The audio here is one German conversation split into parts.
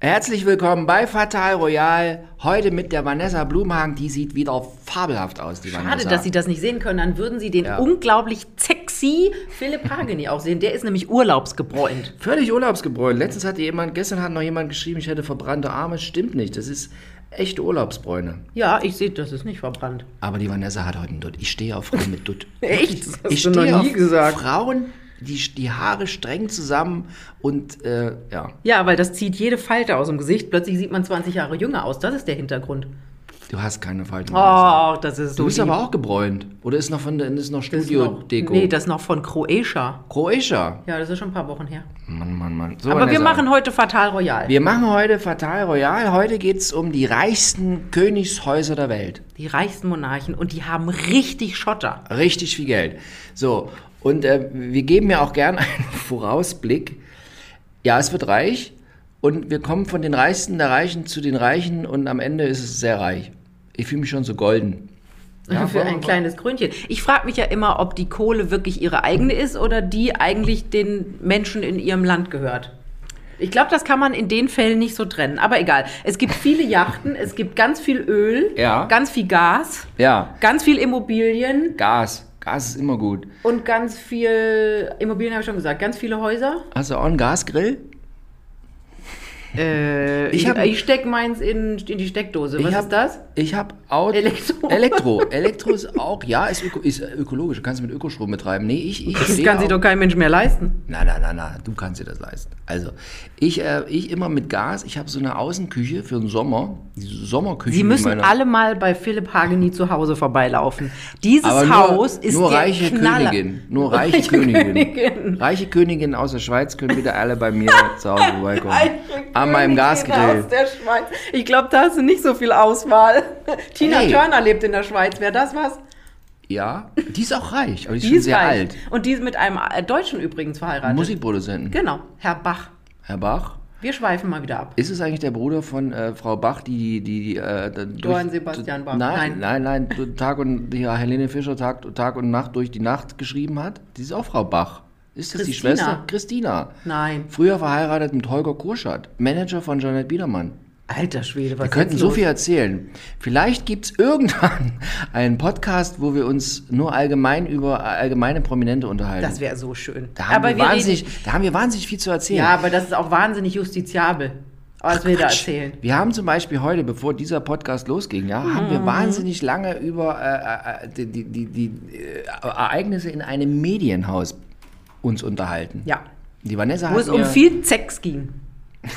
Herzlich willkommen bei Fatal Royal. Heute mit der Vanessa Blumhagen. Die sieht wieder fabelhaft aus, die Schade, Vanessa. dass Sie das nicht sehen können. Dann würden Sie den Ja. unglaublich sexy Philipp Hageni auch sehen. Der ist nämlich urlaubsgebräunt. Völlig urlaubsgebräunt. Letztens hat jemand, gestern hat noch jemand geschrieben, ich hätte verbrannte Arme. Stimmt nicht. Das ist echte Urlaubsbräune. Ja, ich sehe, das ist nicht verbrannt. Aber die Vanessa hat heute einen Dutt. Ich stehe auf Frauen mit Dutt. Echt? Das hast ich du noch nie auf gesagt. Frauen, die die Haare streng zusammen und äh, ja. Ja, weil das zieht jede Falte aus dem Gesicht. Plötzlich sieht man 20 Jahre jünger aus. Das ist der Hintergrund. Du hast keine Falten. Oh, das ist so du bist lieb. aber auch gebräunt. Oder ist noch von der, ist noch Studio-Deko? Nee, das ist noch von Croatia. Kroatia. Ja, das ist schon ein paar Wochen her. Mann, Mann, Mann. So, aber wir machen heute Fatal Royal. Wir machen heute Fatal Royal. Heute geht es um die reichsten Königshäuser der Welt. Die reichsten Monarchen und die haben richtig Schotter. Richtig viel Geld. So, und äh, wir geben ja auch gern einen Vorausblick. Ja, es wird reich und wir kommen von den Reichsten der Reichen zu den Reichen und am Ende ist es sehr reich. Ich fühle mich schon so golden. Ja, für ein kleines Krönchen. Ich frage mich ja immer, ob die Kohle wirklich ihre eigene ist oder die eigentlich den Menschen in ihrem Land gehört. Ich glaube, das kann man in den Fällen nicht so trennen. Aber egal. Es gibt viele Yachten, es gibt ganz viel Öl, Ja. ganz viel Gas, Ja, ganz viel Immobilien Gas. Gas ist immer gut. und ganz viel Immobilien habe ich schon gesagt, ganz viele Häuser. Hast du auch einen Gasgrill? Äh, Ich ich hab- ich stecke meins in, in die Steckdose. Was hab, ist das? Ich habe Auto. Elektro. Elektro. Elektro ist auch, ja, ist, öko, ist ökologisch. Du kannst mit Ökostrom betreiben. Nee, ich, ich Das kann sich auf- doch kein Mensch mehr leisten. Nein, nein, nein, nein, du kannst dir das leisten. Also, ich, äh, ich immer mit Gas. Ich habe so eine Außenküche für den Sommer. Diese Sommerküche. Sie müssen alle mal bei Philipp Hageni zu Hause vorbeilaufen. Dieses nur, Haus ist nur der reiche Knaller. Königin. Nur reiche, Reiche Königin. Königin. Reiche Königin aus der Schweiz können bitte alle bei mir zu Hause vorbeikommen. An meinem Gasgrill. Aus der Schweiz. Ich glaube, da hast du nicht so viel Auswahl. Tina Hey. Turner lebt in der Schweiz. Wäre das was? Ja, die ist auch reich, aber die ist Die schon ist sehr reich. alt. Und die ist mit einem äh, Deutschen übrigens verheiratet. Musikproduzenten. Genau, Herr Bach. Herr Bach. Wir schweifen mal wieder ab. Ist es eigentlich der Bruder von äh, Frau Bach, die die, die äh, durch, Johann Sebastian Bach. Nein, Nein. nein, nein, Tag und ja, Helene Fischer Tag, Tag und Nacht durch die Nacht geschrieben hat. Die ist auch Frau Bach. Ist das die. Schwester? Christina. Nein. Früher verheiratet mit Holger Kurschat, Manager von Janet Biedermann. Alter Schwede, was Wir könnten so viel erzählen. Vielleicht gibt es irgendwann einen Podcast, wo wir uns nur allgemein über allgemeine Prominente unterhalten. Das wäre so schön. da, haben aber wir wir wahnsinnig, da haben wir wahnsinnig viel zu erzählen. Ja, aber das ist auch wahnsinnig justiziabel, was wir da erzählen. Wir haben zum Beispiel heute, bevor dieser Podcast losging, ja, haben Mhm. wir wahnsinnig lange über äh, äh, die, die, die, die äh, Ereignisse in einem Medienhaus uns unterhalten. Ja. Die Vanessa Wo hat es um viel Sex ging.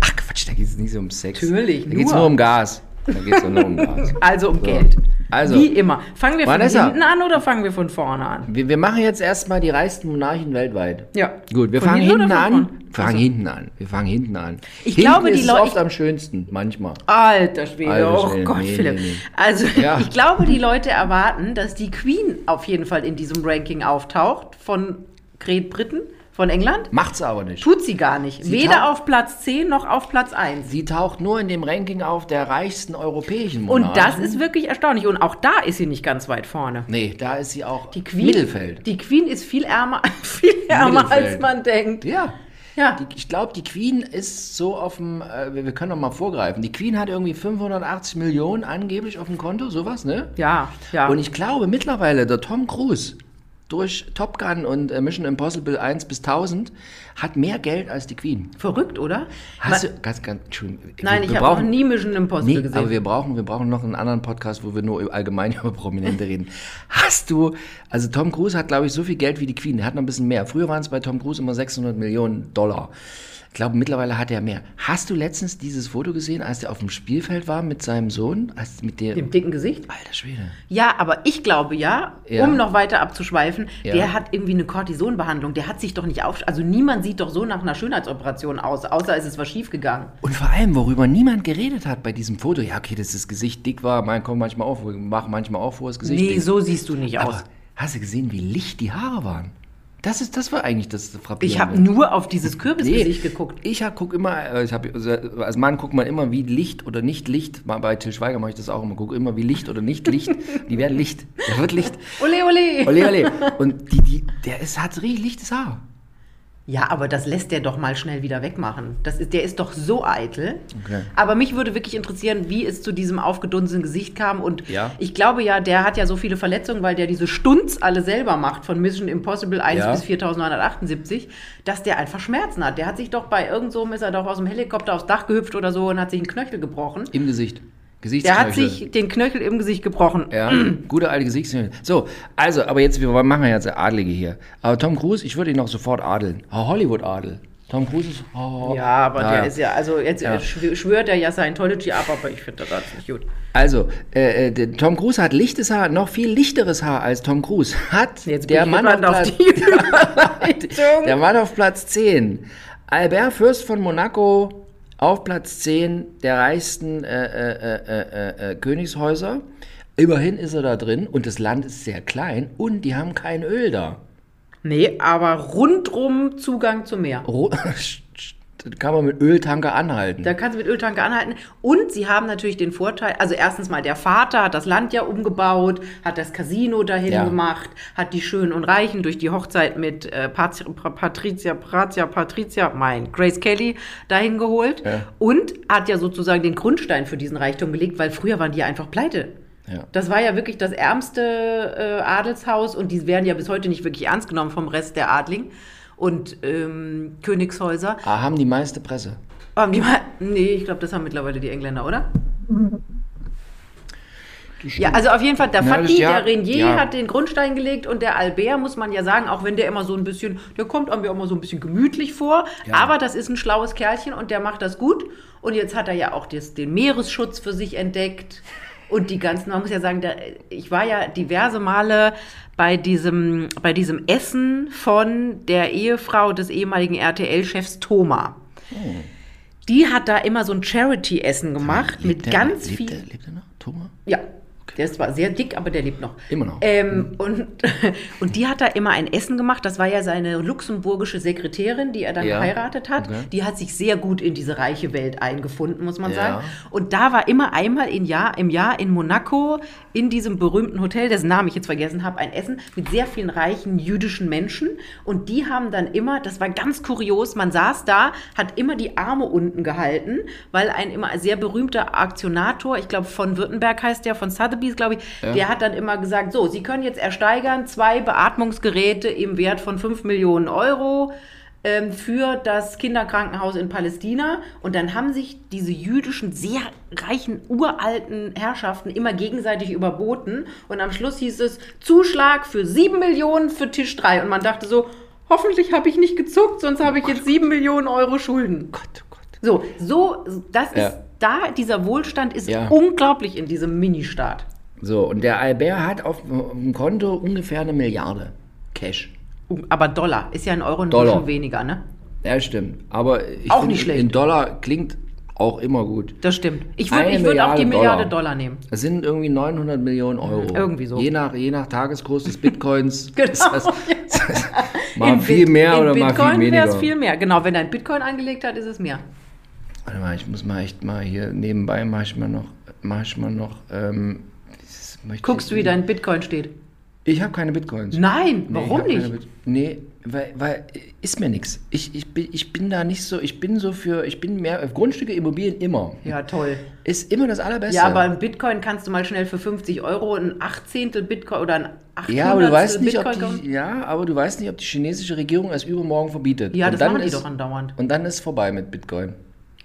Ach Quatsch, da geht es nicht so um Sex. Natürlich, Da geht es nur um Gas. Da geht es nur um Gas. Also um Geld. Also. Wie immer. Fangen wir Vanessa. von hinten an oder fangen wir von vorne an? Wir, wir machen jetzt erstmal die reichsten Monarchen weltweit. Ja. Gut, wir Von fangen hinten hinten an. fangen Achso. hinten an. Wir fangen hinten an. Ich hinten glaube, die ist Leu- es oft am schönsten, manchmal. Alter Schwede, Alter oh Schwede, Gott, nee, Philipp. nee, nee. Also, Ja. ich glaube, die Leute erwarten, dass die Queen auf jeden Fall in diesem Ranking auftaucht von Great Britain, von England. Macht's aber nicht. Tut sie gar nicht. Sie Weder auf Platz 10 noch auf Platz 1. Sie taucht nur in dem Ranking auf der reichsten europäischen Und Monarchen. das ist wirklich erstaunlich. Und auch da ist sie nicht ganz weit vorne. Nee, da ist sie auch Die Queen, Mittelfeld. Die Queen ist viel ärmer, viel ärmer als man denkt. Ja. Ja. Die, ich glaube, die Queen ist so auf dem, äh, wir können doch mal vorgreifen. Die Queen hat irgendwie 580 Millionen angeblich auf dem Konto, sowas, ne? Ja, ja. Und ich glaube mittlerweile, der Tom Cruise durch Top Gun und äh, Mission Impossible 1 bis 1000 hat mehr Geld als die Queen. Verrückt, oder? Hast Ma- du, ganz, ganz, Entschuldigung. Nein, wir- ich wir habe noch nie Mission Impossible Nee, gesehen. aber wir brauchen, wir brauchen noch einen anderen Podcast, wo wir nur allgemein über Prominente reden. Hast du, also Tom Cruise hat, glaube ich, so viel Geld wie die Queen. Der hat noch ein bisschen mehr. Früher waren es bei Tom Cruise immer 600 Millionen Dollar. Ich glaube, mittlerweile hat er mehr. Hast du letztens dieses Foto gesehen, als der auf dem Spielfeld war mit seinem Sohn? Als mit der, Dem dicken Gesicht? alter Schwede. Ja, aber ich glaube ja, Ja. um noch weiter abzuschweifen, Ja. der hat irgendwie eine Cortisonbehandlung. Der hat sich doch nicht auf. Also niemand sieht doch so nach einer Schönheitsoperation aus, außer es ist was schiefgegangen. Und vor allem, worüber niemand geredet hat bei diesem Foto, ja, okay, dass das Gesicht dick war, man kommt manchmal auf, wir machen manchmal auch vor, das Gesicht Nee, dick. so siehst du nicht aus. Aber hast du gesehen, wie licht die Haare waren? Das, ist, das war eigentlich das Frappierende. Ich habe nur auf dieses Kürbisgesicht geguckt. Ich hab, guck immer, äh, ich hab, als Mann guckt man immer, wie Licht oder nicht Licht. Mal bei Till Schweiger mache ich das auch immer. Gucke immer, wie Licht oder nicht Licht. Die werden Licht. Der wird Licht. Ole, ole. Ole, ole. Und die, die, der ist, hat richtig lichtes Haar. Ja, aber das lässt der doch mal schnell wieder wegmachen. Das ist, der ist doch so eitel. Okay. Aber mich würde wirklich interessieren, wie es zu diesem aufgedunsenen Gesicht kam. Und Ja. ich glaube ja, der hat ja so viele Verletzungen, weil der diese Stunts alle selber macht von Mission Impossible 1 Ja. bis 4978, dass der einfach Schmerzen hat. Der hat sich doch bei irgend so, ist er doch aus dem Helikopter aufs Dach gehüpft oder so und hat sich einen Knöchel gebrochen. Im Gesicht. Der hat sich den Knöchel im Gesicht gebrochen. Ja, gute alte Gesichtsknöchel. So, also, aber jetzt, wir machen ja jetzt Adlige hier. Aber Tom Cruise, ich würde ihn noch sofort adeln. Hollywood-Adel. Tom Cruise ist. Oh, Ja, aber Ja, der ja. ist ja, also jetzt Ja. schw- schwört er ja Scientology ab, aber ich finde das nicht gut. Also, äh, äh, der Tom Cruise hat lichtes Haar, noch viel lichteres Haar als Tom Cruise. Hat Jetzt der Mann, auf auf Platz, die Überleitung. der Mann auf Platz 10. Albert Fürst von Monaco auf Platz 10 der reichsten äh, äh, äh, äh, äh, Königshäuser. Immerhin ist er da drin und das Land ist sehr klein und die haben kein Öl da. Nee, aber rundrum Zugang zum Meer. Ro- Da kann man mit Öltanker anhalten. Da kannst du mit Öltanker anhalten. Und sie haben natürlich den Vorteil, also erstens mal, der Vater hat das Land ja umgebaut, hat das Casino dahin Ja. gemacht, hat die Schönen und Reichen durch die Hochzeit mit äh, Pat Patricia, Patricia, Patricia, mein, Grace Kelly dahin geholt. Ja. Und hat ja sozusagen den Grundstein für diesen Reichtum gelegt, weil früher waren die einfach pleite. Ja. Das war ja wirklich das ärmste äh, Adelshaus und die werden ja bis heute nicht wirklich ernst genommen vom Rest der Adling und ähm, Königshäuser. Ah, haben die meiste Presse. Haben die mal, nee, ich glaube, das haben mittlerweile die Engländer, oder? Ja, also auf jeden Fall, der Fatih, ja, der Renier ja. hat den Grundstein gelegt und der Albert, muss man ja sagen, auch wenn der immer so ein bisschen, der kommt einem ja immer so ein bisschen gemütlich vor, Ja. aber das ist ein schlaues Kerlchen und der macht das gut. Und jetzt hat er ja auch das, den Meeresschutz für sich entdeckt. Und die ganzen, man muss ja sagen, der, ich war ja diverse Male bei diesem, bei diesem Essen von der Ehefrau des ehemaligen RTL-Chefs Thoma. Die hat da immer so ein Charity-Essen gemacht mit der- ganz lebt viel. Der, lebt er noch? Thomas? Ja, der ist zwar sehr dick, aber der lebt noch. Immer noch. Ähm, und, und die hat da immer ein Essen gemacht. Das war ja seine luxemburgische Sekretärin, die er dann Ja. geheiratet hat. Okay. Die hat sich sehr gut in diese reiche Welt eingefunden, muss man Ja. sagen. Und da war immer einmal im Jahr, im Jahr in Monaco, in diesem berühmten Hotel, dessen Namen ich jetzt vergessen habe, ein Essen mit sehr vielen reichen jüdischen Menschen. Und die haben dann immer, das war ganz kurios, man saß da, hat immer die Arme unten gehalten, weil ein immer sehr berühmter Aktionator, ich glaube von Württemberg heißt der, von Sotheby's, glaube ich, Ja. der hat dann immer gesagt, so, Sie können jetzt ersteigern zwei Beatmungsgeräte im Wert von 5 Millionen Euro ähm, für das Kinderkrankenhaus in Palästina. Und dann haben sich diese jüdischen, sehr reichen, uralten Herrschaften immer gegenseitig überboten. Und am Schluss hieß es Zuschlag für 7 Millionen für Tisch 3. Und man dachte so, hoffentlich habe ich nicht gezuckt, sonst habe ich jetzt 7 Millionen Euro Schulden. Gott, oh Gott. So, so, das Ja. ist da, dieser Wohlstand ist Ja. unglaublich in diesem Ministaat. So, und der Albert hat auf, dem Konto ungefähr eine Milliarde Cash. Aber Dollar ist ja in Euro Dollar. schon weniger, ne? Ja, stimmt. Aber ich Auch finde, nicht schlecht. in Dollar klingt auch immer gut. Das stimmt. Ich würde würd auch die Milliarde Dollar. Dollar, nehmen. Das sind irgendwie 900 Millionen Euro. Irgendwie so. Je nach, je nach Tageskurs des Bitcoins. Genau, ist das, mal In viel Bit- mehr oder mal Bitcoin viel wäre weniger. es viel mehr. Genau, wenn er ein Bitcoin angelegt hat, ist es mehr. Warte mal, ich muss mal echt mal hier nebenbei mach ich mal noch, mach ich mal noch. Ähm, möchte Guckst du, wie dein Bitcoin steht? Ich habe keine Bitcoins. Nein, Nee, warum nicht? Bit- Nee, weil, weil ist mir nichts. Ich, ich, bin, ich bin da nicht so, ich bin so für, ich bin mehr, Grundstücke, Immobilien immer. Ja, toll. Ist immer das Allerbeste. Ja, aber ein Bitcoin kannst du mal schnell für 50 Euro ein Achtzehntel Bitcoin oder ein Achthundertstel ja, aber du weißt nicht, ob Bitcoin kaufen. die, ja, aber du weißt nicht, ob die chinesische Regierung es übermorgen verbietet. Ja, Und das dann machen die ist, doch andauernd. Und dann ist vorbei mit Bitcoin.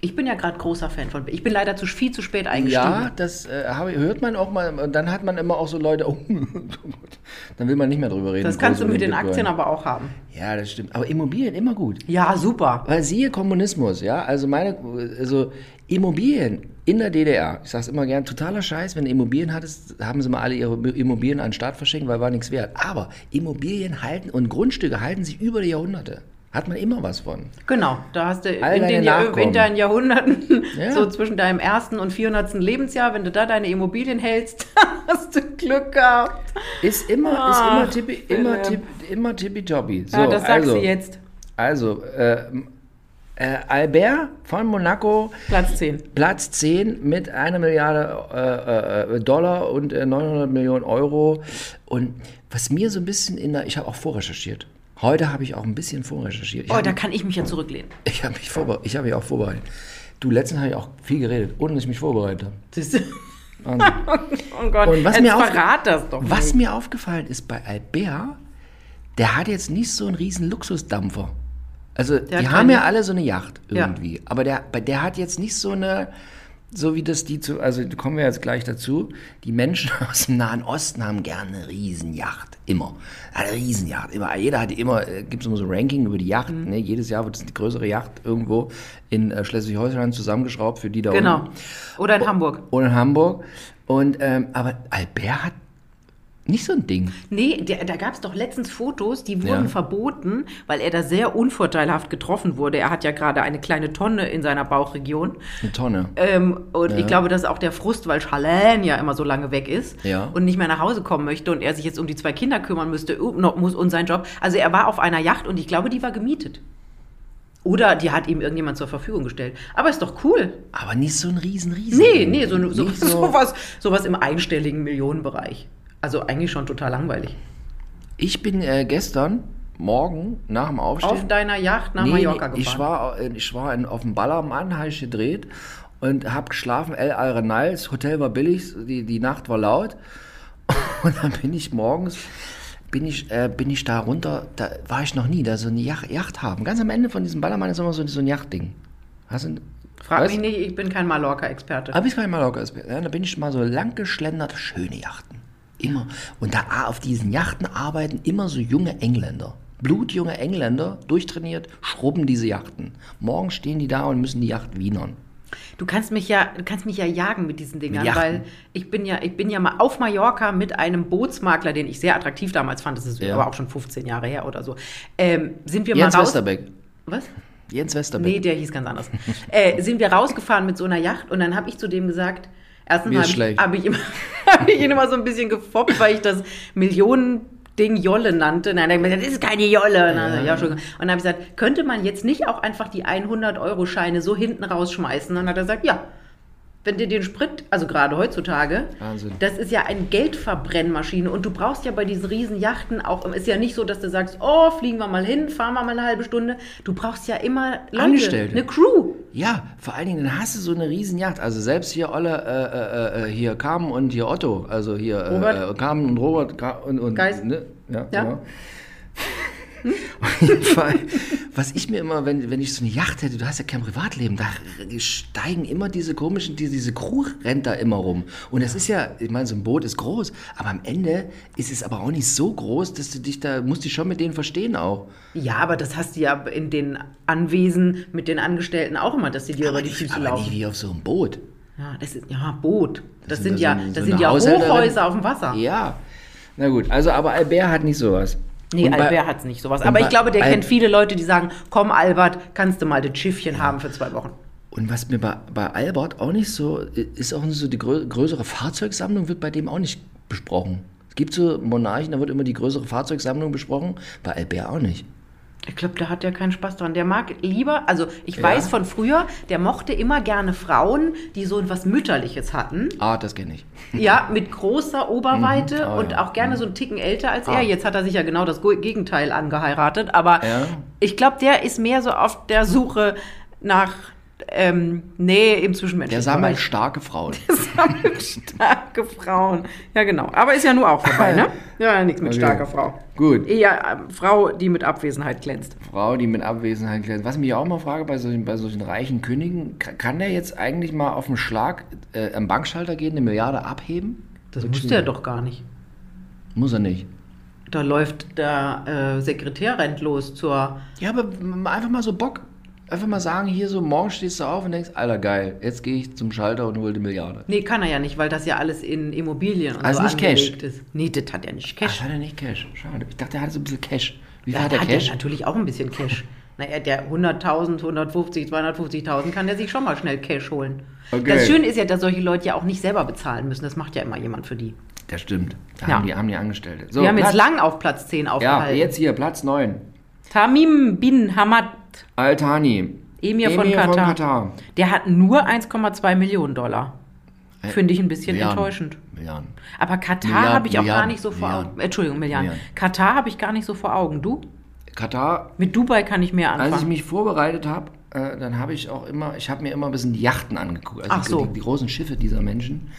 Ich bin ja gerade großer Fan von Ich bin leider zu, viel zu spät eingestiegen. Ja, das äh, hört man auch mal. Und dann hat man immer auch so Leute, oh, dann will man nicht mehr drüber reden. das kannst du mit den Bitcoin. Aktien aber auch haben. Ja, das stimmt. Aber Immobilien immer gut. Ja, super. Weil siehe Kommunismus, ja, also meine, also Immobilien in der DDR, ich sag's immer gern, totaler Scheiß, wenn du Immobilien hattest, haben sie mal alle ihre Immobilien an den Staat verschenkt, weil war nichts wert. Aber Immobilien halten und Grundstücke halten sich über die Jahrhunderte. Hat man immer was von. Genau, da hast du All in, den in deinen Jahrhunderten, Ja. so zwischen deinem ersten und 400. Lebensjahr, wenn du da deine Immobilien hältst, hast du Glück gehabt. Ist immer, Ach, ist immer tippi, immer tippi, immer tippitoppi. So, ja, das sagst also, du jetzt. Also, äh, äh, Albert von Monaco, Platz 10. Platz 10 mit einer Milliarde äh, äh, Dollar und äh, 900 Millionen Euro. Und was mir so ein bisschen in der, ich habe auch vorrecherchiert, Heute habe ich auch ein bisschen vorrecherchiert. Ich Oh, habe da kann ich mich ja zurücklehnen. ich hab mich, vorbe ich hab mich auch vorbereitet. Du, letztens habe ich auch viel geredet, ohne dass ich mich vorbereitet habe. Siehst du? Wahnsinn. Oh Gott, Und was jetzt mir, verrat das doch was nicht. mir aufgefallen ist bei Albert, der hat jetzt nicht so einen riesen Luxusdampfer. Also die hat haben ja alle so eine Yacht Ja. irgendwie. Aber der, der hat jetzt nicht so eine, so wie das die zu, also kommen wir jetzt gleich dazu, die Menschen aus dem Nahen Osten haben gerne eine Riesenjacht. Immer. Eine Riesenjacht. Immer. Jeder hat immer, äh, gibt es immer so Ranking über die Yacht. Mhm. Ne? Jedes Jahr wird eine größere Yacht irgendwo in äh, Schleswig-Holstein zusammengeschraubt für die da Genau. unten. Oder in Hamburg. Oder in Hamburg. Und, ähm, aber Albert hat nicht so ein Ding. Nee, der, da gab es doch letztens Fotos, die wurden Ja. verboten, weil er da sehr unvorteilhaft getroffen wurde. Er hat ja gerade eine kleine Tonne in seiner Bauchregion. Eine Tonne. Ähm, und Ja. ich glaube, das ist auch der Frust, weil Charlene ja immer so lange weg ist Ja. und nicht mehr nach Hause kommen möchte und er sich jetzt um die zwei Kinder kümmern müsste uh, muss und sein Job. Also er war auf einer Yacht und ich glaube, die war gemietet. Oder die hat ihm irgendjemand zur Verfügung gestellt. Aber ist doch cool. Aber nicht so ein riesen, riesen. Nee, nee, so, so, Nicht sowas, sowas im einstelligen Millionenbereich. Also eigentlich schon total langweilig. Ich bin äh, gestern Morgen nach dem Aufstehen. Auf deiner Yacht nach Nee, Mallorca gefahren. Ich war, äh, ich war in, auf dem Ballermann, habe ich gedreht und habe geschlafen. El Arenal, das Hotel war billig, die, die Nacht war laut. Und dann bin ich morgens, bin ich, äh, bin ich da runter, da war ich noch nie, da so eine Yacht, Yacht haben. Ganz am Ende von diesem Ballermann ist immer so, so ein Yachtding. Hast du, Frag weißt- mich nicht, ich bin kein Mallorca-Experte. Aber ich kein Mallorca ist. Ja, da bin ich mal so lang geschlendert, schöne Yachten. Immer. Und da auf diesen Yachten arbeiten immer so junge Engländer. Blutjunge Engländer, durchtrainiert, schrubben diese Yachten. Morgen stehen die da und müssen die Yacht wienern. Du kannst mich ja, du kannst mich ja jagen mit diesen Dingern, Mit weil ich bin ja, ich bin ja mal auf Mallorca mit einem Bootsmakler, den ich sehr attraktiv damals fand, das ist Ja. aber auch schon 15 Jahre her oder so. Ähm, sind wir Jens mal raus. Westerbeck. Was? Jens Westerbeck. Nee, der hieß ganz anders. äh, sind wir rausgefahren mit so einer Yacht und dann habe ich zu dem gesagt, erstens habe ich, hab ich, immer- hab ich ihn immer so ein bisschen gefoppt, weil ich das Millionen-Ding Jolle nannte. Nein, er hat gesagt, das ist keine Jolle. Und dann, ja. Ja. Und dann habe ich gesagt, könnte man jetzt nicht auch einfach die 100-Euro-Scheine so hinten rausschmeißen? Und dann hat er gesagt, ja. Wenn dir den Sprit, also gerade heutzutage, Wahnsinn. das ist ja eine Geldverbrennmaschine und du brauchst ja bei diesen riesen Yachten auch, ist ja nicht so, dass du sagst, oh, fliegen wir mal hin, fahren wir mal eine halbe Stunde. Du brauchst ja immer Leute, Angestellte. eine Crew. Ja, vor allen Dingen, dann hast du so eine riesen Yacht. Also selbst hier alle, äh, äh, äh, hier Carmen und hier Otto, also hier äh, äh, Carmen und Robert Ka und, und Geist. Ne? Ja, Ja. genau. Auf jeden Fall, was ich mir immer, wenn, wenn ich so eine Yacht hätte, du hast ja kein Privatleben, da steigen immer diese komischen, diese, diese Crew rennt da immer rum. Und das ist ja, ich meine, so ein Boot ist groß, aber am Ende ist es aber auch nicht so groß, dass du dich da, musst dich schon mit denen verstehen auch. Ja, aber das hast du ja in den Anwesen mit den Angestellten auch immer, dass sie dir über die Füße aber laufen. nicht wie auf so einem Boot. Ja, das ist ja Boot. Das, sind sind ja so- so das eine sind ja. Hochhäuser auf dem Wasser. Ja, na gut, also aber Albert hat nicht sowas. Nee, Und Albert hat es nicht sowas. Aber ich glaube, der Al- kennt viele Leute, die sagen, komm Albert, kannst du mal das Schiffchen haben für zwei Wochen. Und was mir bei, bei Albert auch nicht so, ist auch nicht so die grö größere Fahrzeugsammlung wird bei dem auch nicht besprochen. Es gibt so Monarchen, da wird immer die größere Fahrzeugsammlung besprochen, bei Albert auch nicht. Ich glaube, der hat ja keinen Spaß dran. Der mag lieber, also ich Ja. weiß von früher, der mochte immer gerne Frauen, die so was Mütterliches hatten. Ah, das kenne ich. Ja, mit großer Oberweite Mhm. Ah, und ja. auch gerne so einen Ticken älter als Ah. er. Jetzt hat er sich ja genau das Gegenteil angeheiratet. Aber Ja. ich glaube, der ist mehr so auf der Suche nach ähm, Nähe im Der Zwischenmenschlichen. sammelt starke Frauen. sammelt starke Frauen. Ja, genau. Aber ist ja nur auch vorbei, ne? Ja, nichts mit Okay. starker Frau. Gut. Eher ähm, Frau, die mit Abwesenheit glänzt. Frau, die mit Abwesenheit glänzt. Was ich mich auch mal frage, bei solchen, bei solchen reichen Königen, ka- kann der jetzt eigentlich mal auf den Schlag äh, am Bankschalter gehen, eine Milliarde abheben? Das wusste er doch gar nicht. Muss er nicht. Da läuft der äh, Sekretär rennt los zur. Ja, aber einfach mal so Bock. Einfach mal sagen, hier so, morgen stehst du auf und denkst, Alter, geil, jetzt gehe ich zum Schalter und hole die Milliarde. Nee, kann er ja nicht, weil das ja alles in Immobilien und Also so nicht Cash? angelegt ist. Nee, das hat er nicht Ach, Cash. hat er nicht Cash. Schade. Ich dachte, er hatte so ein bisschen Cash. Wie viel Ja, hat er hat er Cash? natürlich auch ein bisschen Cash. Naja, der 100.000, 150, 250.000 kann der sich schon mal schnell Cash holen. Okay. Das Schöne ist ja, dass solche Leute ja auch nicht selber bezahlen müssen. Das macht ja immer jemand für die. Das stimmt. Da Ja. haben, die, haben die Angestellte. So, Wir haben jetzt Platz- lang auf Platz 10 Ja, aufgehalten. jetzt hier, Platz 9. Tamim bin Hamad, Altani. Emir, von, Emir Katar. Katar. Der hat nur 1,2 Millionen Dollar. Äh, Finde ich ein bisschen Milliarden. enttäuschend. Milliarden. Aber Katar habe ich auch gar Milliarden, nicht so vor. Augen. Entschuldigung, Milliarden. Katar habe ich gar nicht so vor Augen. Du? Katar, Mit Dubai kann ich mehr als ich anfangen. mich vorbereitet habe, äh, dann habe ich auch immer, ich habe mir immer ein bisschen die Yachten angeguckt, also Ach so. die, die großen Schiffe dieser Menschen.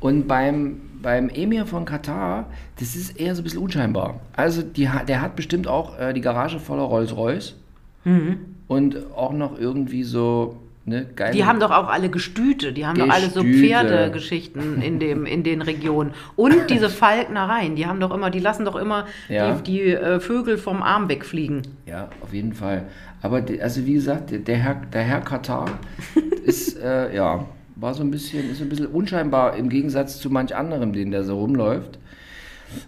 Und beim, beim Emir von Katar, das ist eher so ein bisschen unscheinbar. Also die, der hat bestimmt auch äh, die Garage voller Rolls-Royce Mhm. und auch noch irgendwie so ne, geile... Die haben doch auch alle Gestüte, die haben doch alle so Gestüte. Pferdegeschichten in, dem, in den Regionen. Und diese Falknereien, die haben doch immer, die lassen doch immer Ja. die, die äh, Vögel vom Arm wegfliegen. Ja, auf jeden Fall. Aber die, also wie gesagt, der, der, Herr, der Herr Katar ist, äh, ja, war so ein bisschen, ist ein bisschen unscheinbar im Gegensatz zu manch anderem, den der so rumläuft.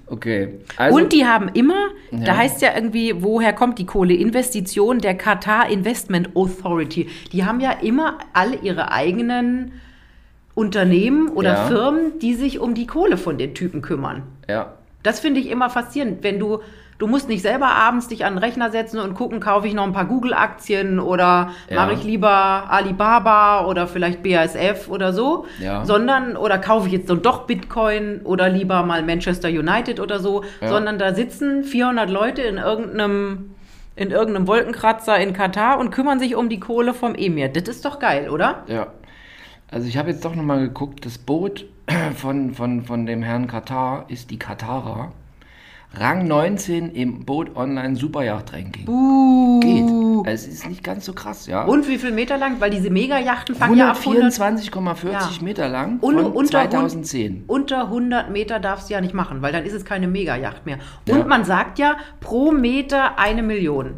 Okay. Also, und die haben immer, Ja. da heißt ja irgendwie, woher kommt die Kohle? Investition der Qatar Investment Authority. Die haben ja immer alle ihre eigenen Unternehmen oder Ja. Firmen, die sich um die Kohle von den Typen kümmern. ja, Das finde ich immer faszinierend, wenn du du musst nicht selber abends dich an den Rechner setzen und gucken, kaufe ich noch ein paar Google-Aktien oder Ja. mache ich lieber Alibaba oder vielleicht BASF oder so, Ja. sondern oder kaufe ich jetzt dann doch Bitcoin oder lieber mal Manchester United oder so, Ja. sondern da sitzen 400 Leute in irgendeinem in irgendeinem Wolkenkratzer in Katar und kümmern sich um die Kohle vom Emir. Das ist doch geil, oder? ja. Also ich habe jetzt doch nochmal geguckt, das Boot von, von, von dem Herrn Katar ist die Katara. Rang 19 im Boot Online Superjacht-Ranking. Geht. Es ist nicht ganz so krass, ja. Und wie viel Meter lang? Weil diese Megajachten fangen ja ab 100 124,40 Ja. Meter lang Und unter hund- 2010. Unter 100 Meter darfst du ja nicht machen, weil dann ist es keine Megajacht mehr. Ja. Und man sagt ja, pro Meter eine Million.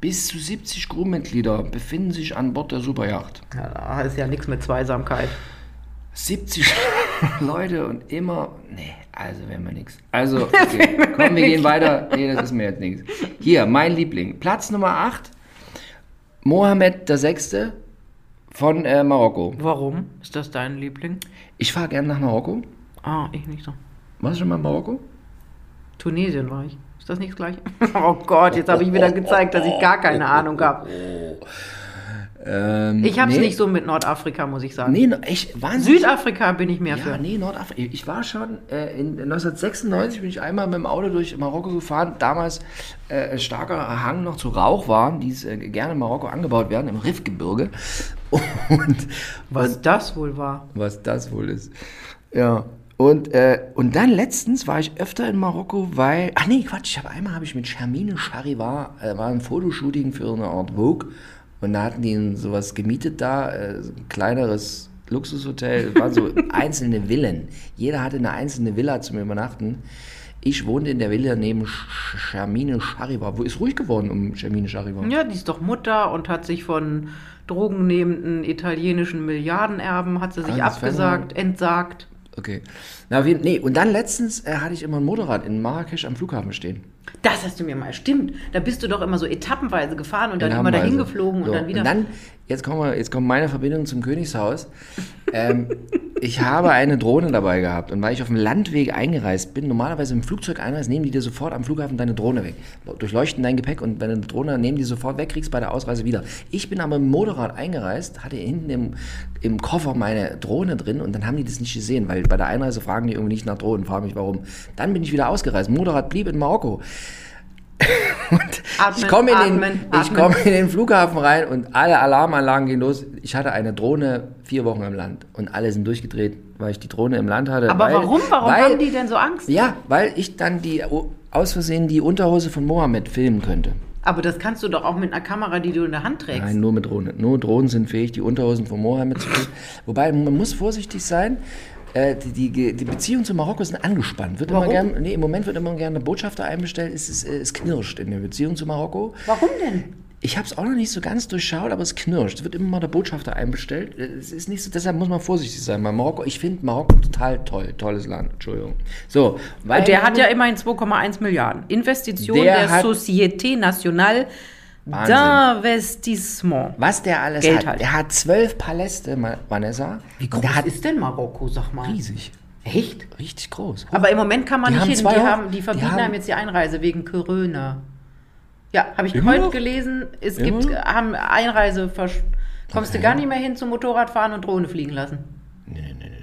Bis zu 70 Crewmitglieder befinden sich an Bord der Superjacht. Ja, da ist ja nichts mit Zweisamkeit. 70 Leute und immer. Nee, also wäre mir nichts. Also, okay. komm, wir gehen weiter. Nee, das ist mir jetzt nichts. Hier, mein Liebling. Platz Nummer 8. Mohammed VI. von äh, Marokko. Warum? Ist das dein Liebling? Ich fahre gerne nach Marokko. Ah, ich nicht so. Warst du schon mal in Marokko? Tunesien war ich. Ist das nicht das gleiche? Oh Gott, jetzt habe ich wieder gezeigt, dass ich gar keine Ahnung habe. Ähm, Ich habe es nee. nicht so mit Nordafrika, muss ich sagen. Nee, echt wahnsinnig. Südafrika bin ich mehr Ja, für. nee, Nordafrika. Ich war schon, äh, in 1996 bin ich einmal mit dem Auto durch Marokko gefahren. Damals äh, starker Hang noch zu Rauchwaren, die äh, gerne in Marokko angebaut werden, im Riffgebirge. Und Was das wohl war. was das wohl ist. Ja. Und, äh, und dann letztens war ich öfter in Marokko, weil. Ach nee, Quatsch, ich habe einmal habe ich mit Charmine Charivar, äh, war ein Fotoshooting für eine Art Vogue. Und da hatten die ein- sowas gemietet da, äh, kleineres Luxushotel, waren so einzelne Villen. Jeder hatte eine einzelne Villa zum Übernachten. Ich wohnte in der Villa neben Charmine Charivar. Wo ist ruhig geworden um Charmine Charivar? Ja, die ist doch Mutter und hat sich von drogennehmenden italienischen Milliardenerben, hat sie sich Ah, abgesagt, entsagt. Okay. Na, jeden, nee, und dann letztens äh, hatte ich immer ein Motorrad in Marrakesch am Flughafen stehen. Das hast du mir mal, stimmt. Da bist du doch immer so etappenweise gefahren und dann immer dahin geflogen und So, dann wieder. Und dann, jetzt kommen wir, jetzt kommt meine Verbindung zum Königshaus. ähm, ich habe eine Drohne dabei gehabt und weil ich auf dem Landweg eingereist bin, normalerweise im Flugzeug einreist, nehmen die dir sofort am Flughafen deine Drohne weg. Durchleuchten dein Gepäck und wenn du eine Drohne nehmen die sofort weg, kriegst bei der Ausreise wieder. Ich bin aber im Motorrad eingereist, hatte hinten im, im Koffer meine Drohne drin und dann haben die das nicht gesehen, weil bei der Einreise fragen die irgendwie nicht nach Drohnen, fragen mich warum. Dann bin ich wieder ausgereist. Motorrad blieb in Marokko. Atmen, ich komme in, den- ich komm in den Flughafen rein und alle Alarmanlagen gehen los. Ich hatte eine Drohne vier Wochen im Land und alle sind durchgedreht, weil ich die Drohne im Land hatte. Aber weil, warum? Warum weil, haben die denn so Angst? Ja, weil ich dann die aus Versehen die Unterhose von Mohammed filmen könnte. Aber das kannst du doch auch mit einer Kamera, die du in der Hand trägst. Nein, nur mit Drohne. Nur Drohnen sind fähig, die Unterhosen von Mohammed zu filmen. Wobei, man muss vorsichtig sein. Äh, die, die, die Beziehungen zu Marokko sind angespannt. Wird Warum? Immer gern, nee, Im Moment wird immer gerne Botschafter einbestellt. Es, ist, äh, es knirscht in der Beziehung zu Marokko. Warum denn? Ich habe es auch noch nicht so ganz durchschaut, aber es knirscht. Es wird immer mal der Botschafter einbestellt. Es ist nicht so, deshalb muss man vorsichtig sein. Bei Marokko, ich finde Marokko total toll. Tolles Land, Entschuldigung. So, weil Und der hat ja immerhin 2,1 Milliarden. Investition Der der, Société Nationale. d'Investissement. Was der alles Geld hat. halt. Der hat zwölf Paläste, Vanessa. Wie groß der hat ist denn Marokko, sag mal? riesig. Echt? Richtig groß. Aber im Moment kann man Die nicht haben hin. zwei Die, Hoch- haben, die die verbieten haben- einem jetzt die Einreise wegen Corona. Ja, habe ich Immer heute gelesen. Es Immer gibt haben Einreise. Kommst du Okay. gar nicht mehr hin zum Motorradfahren und Drohne fliegen lassen.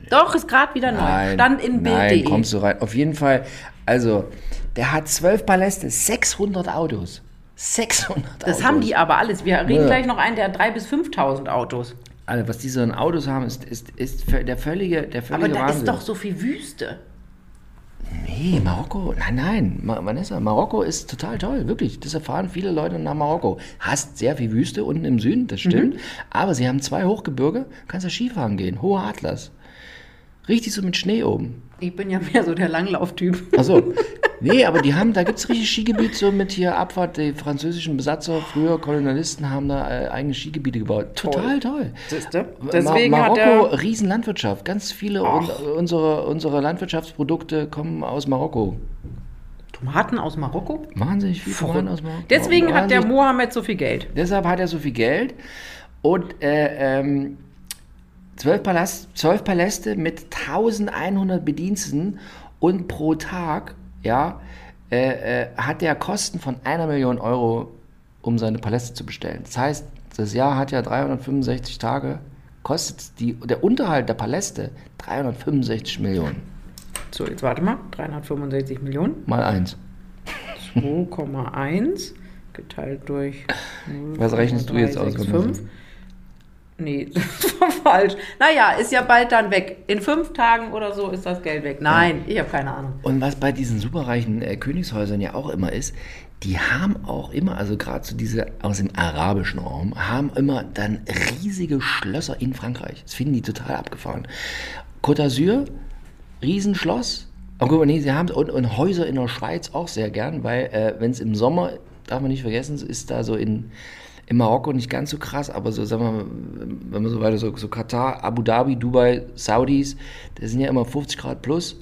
Doch, ist gerade wieder neu. Stand in nein, Bild.de. kommst du rein. Auf jeden Fall, also, der hat zwölf Paläste, 600 Autos. 600 Das Autos. haben die aber alles. Wir reden Ja. gleich noch einen, der hat 3.000 bis 5.000 Autos. Alter, was diese an Autos haben, ist, ist, ist der völlige, der Aber völlige da Wahnsinn. ist doch so viel Wüste. Nee, Marokko, nein, nein, Ma Vanessa, Marokko ist total toll, wirklich. Das erfahren viele Leute nach Marokko. Hast sehr viel Wüste unten im Süden, das stimmt. Aber sie haben zwei Hochgebirge, kannst da Skifahren gehen, hoher Atlas. Richtig so mit Schnee oben. Ich bin ja mehr so der Langlauftyp. Achso. Nee, aber die haben, da gibt es richtig Skigebiet, so mit hier Abfahrt. Die französischen Besatzer, früher Kolonialisten, haben da äh, eigene Skigebiete gebaut. Total toll. Ma Deswegen hat Marokko, er. Riesenlandwirtschaft. Ganz viele un unsere, unsere Landwirtschaftsprodukte kommen aus Marokko. Tomaten aus Marokko? Wahnsinnig viel Tomaten aus Marokko. Deswegen hat der Mohammed so viel Geld. Deshalb hat er so viel Geld und äh, ähm, zwölf, Palast, zwölf Paläste mit 1100 Bediensteten und pro Tag ja, äh, äh, hat er Kosten von einer Million Euro, um seine Paläste zu bestellen. Das heißt, das Jahr hat ja 365 Tage, kostet die, der Unterhalt der Paläste 365 Millionen. So, jetzt warte mal. 365 Millionen. Mal eins. 2,1 geteilt durch. Was rechnest du jetzt aus, 5? Nee, das war falsch. Naja, ist ja bald dann weg. In fünf Tagen oder so ist das Geld weg. Nein, ich habe keine Ahnung. Und was bei diesen superreichen äh, Königshäusern ja auch immer ist, die haben auch immer, also gerade so diese aus dem arabischen Raum, haben immer dann riesige Schlösser in Frankreich. Das finden die total abgefahren. Côte d'Azur, Riesenschloss. Oh, guck mal, nee, sie haben und, und Häuser in der Schweiz auch sehr gern, weil äh, wenn es im Sommer, darf man nicht vergessen, ist da so in, in Marokko nicht ganz so krass, aber so, sagen wir mal, wenn man so weiter, so, so Katar, Abu Dhabi, Dubai, Saudis, das sind ja immer 50 Grad plus.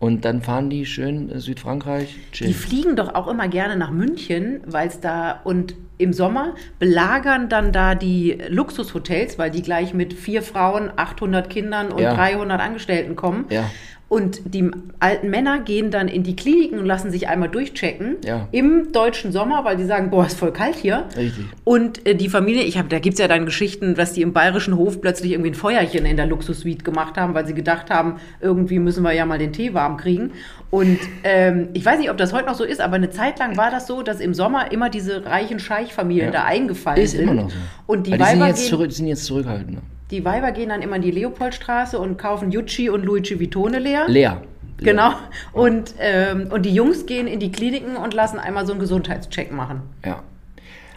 Und dann fahren die schön Südfrankreich. Die chillen. fliegen doch auch immer gerne nach München, weil es da und im Sommer belagern dann da die Luxushotels, weil die gleich mit vier Frauen, 800 Kindern und Ja. 300 Angestellten kommen. Ja. Und die alten Männer gehen dann in die Kliniken und lassen sich einmal durchchecken Ja. im deutschen Sommer, weil die sagen, boah, ist voll kalt hier. Richtig. Und äh, die Familie, ich habe, da gibt es ja dann Geschichten, dass die im bayerischen Hof plötzlich irgendwie ein Feuerchen in der Luxussuite gemacht haben, weil sie gedacht haben, irgendwie müssen wir ja mal den Tee warm kriegen. Und ähm, ich weiß nicht, ob das heute noch so ist, aber eine Zeit lang war das so, dass im Sommer immer diese reichen Scheichfamilien Ja. da eingefallen Ist sind. immer noch so. Und die Aber die sind jetzt, gehen, zurück, sind jetzt zurückhaltender. Die Weiber gehen dann immer in die Leopoldstraße und kaufen Gucci und Luigi Vitone leer. Leer. Genau. Und, ähm, und die Jungs gehen in die Kliniken und lassen einmal so einen Gesundheitscheck machen. Ja.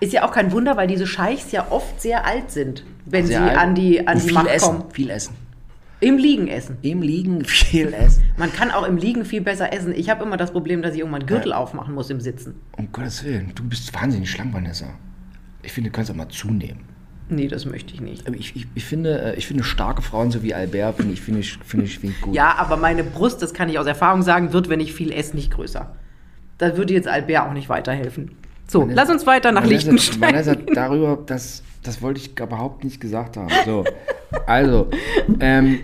Ist ja auch kein Wunder, weil diese Scheichs ja oft sehr alt sind, wenn Sehr sie alt. an die, an Und die viel Macht essen. kommen. Viel essen. Im Liegen essen. Im Liegen viel essen. Man kann auch im Liegen viel besser essen. Ich habe immer das Problem, dass ich irgendwann Gürtel aufmachen muss im Sitzen. Um Gottes Willen, du bist wahnsinnig schlank, Vanessa. Ich finde, du kannst auch mal zunehmen. Nee, das möchte ich nicht. Ich, ich, ich, finde, äh, ich finde starke Frauen, so wie Albert, finde ich, finde ich, finde ich, finde ich gut. Ja, aber meine Brust, das kann ich aus Erfahrung sagen, wird, wenn ich viel esse, nicht größer. Da würde jetzt Albert auch nicht weiterhelfen. So, Vanessa- lass uns weiter nach Liechtenstein. Vanessa, darüber, das, das wollte ich überhaupt nicht gesagt haben. So, also, ähm,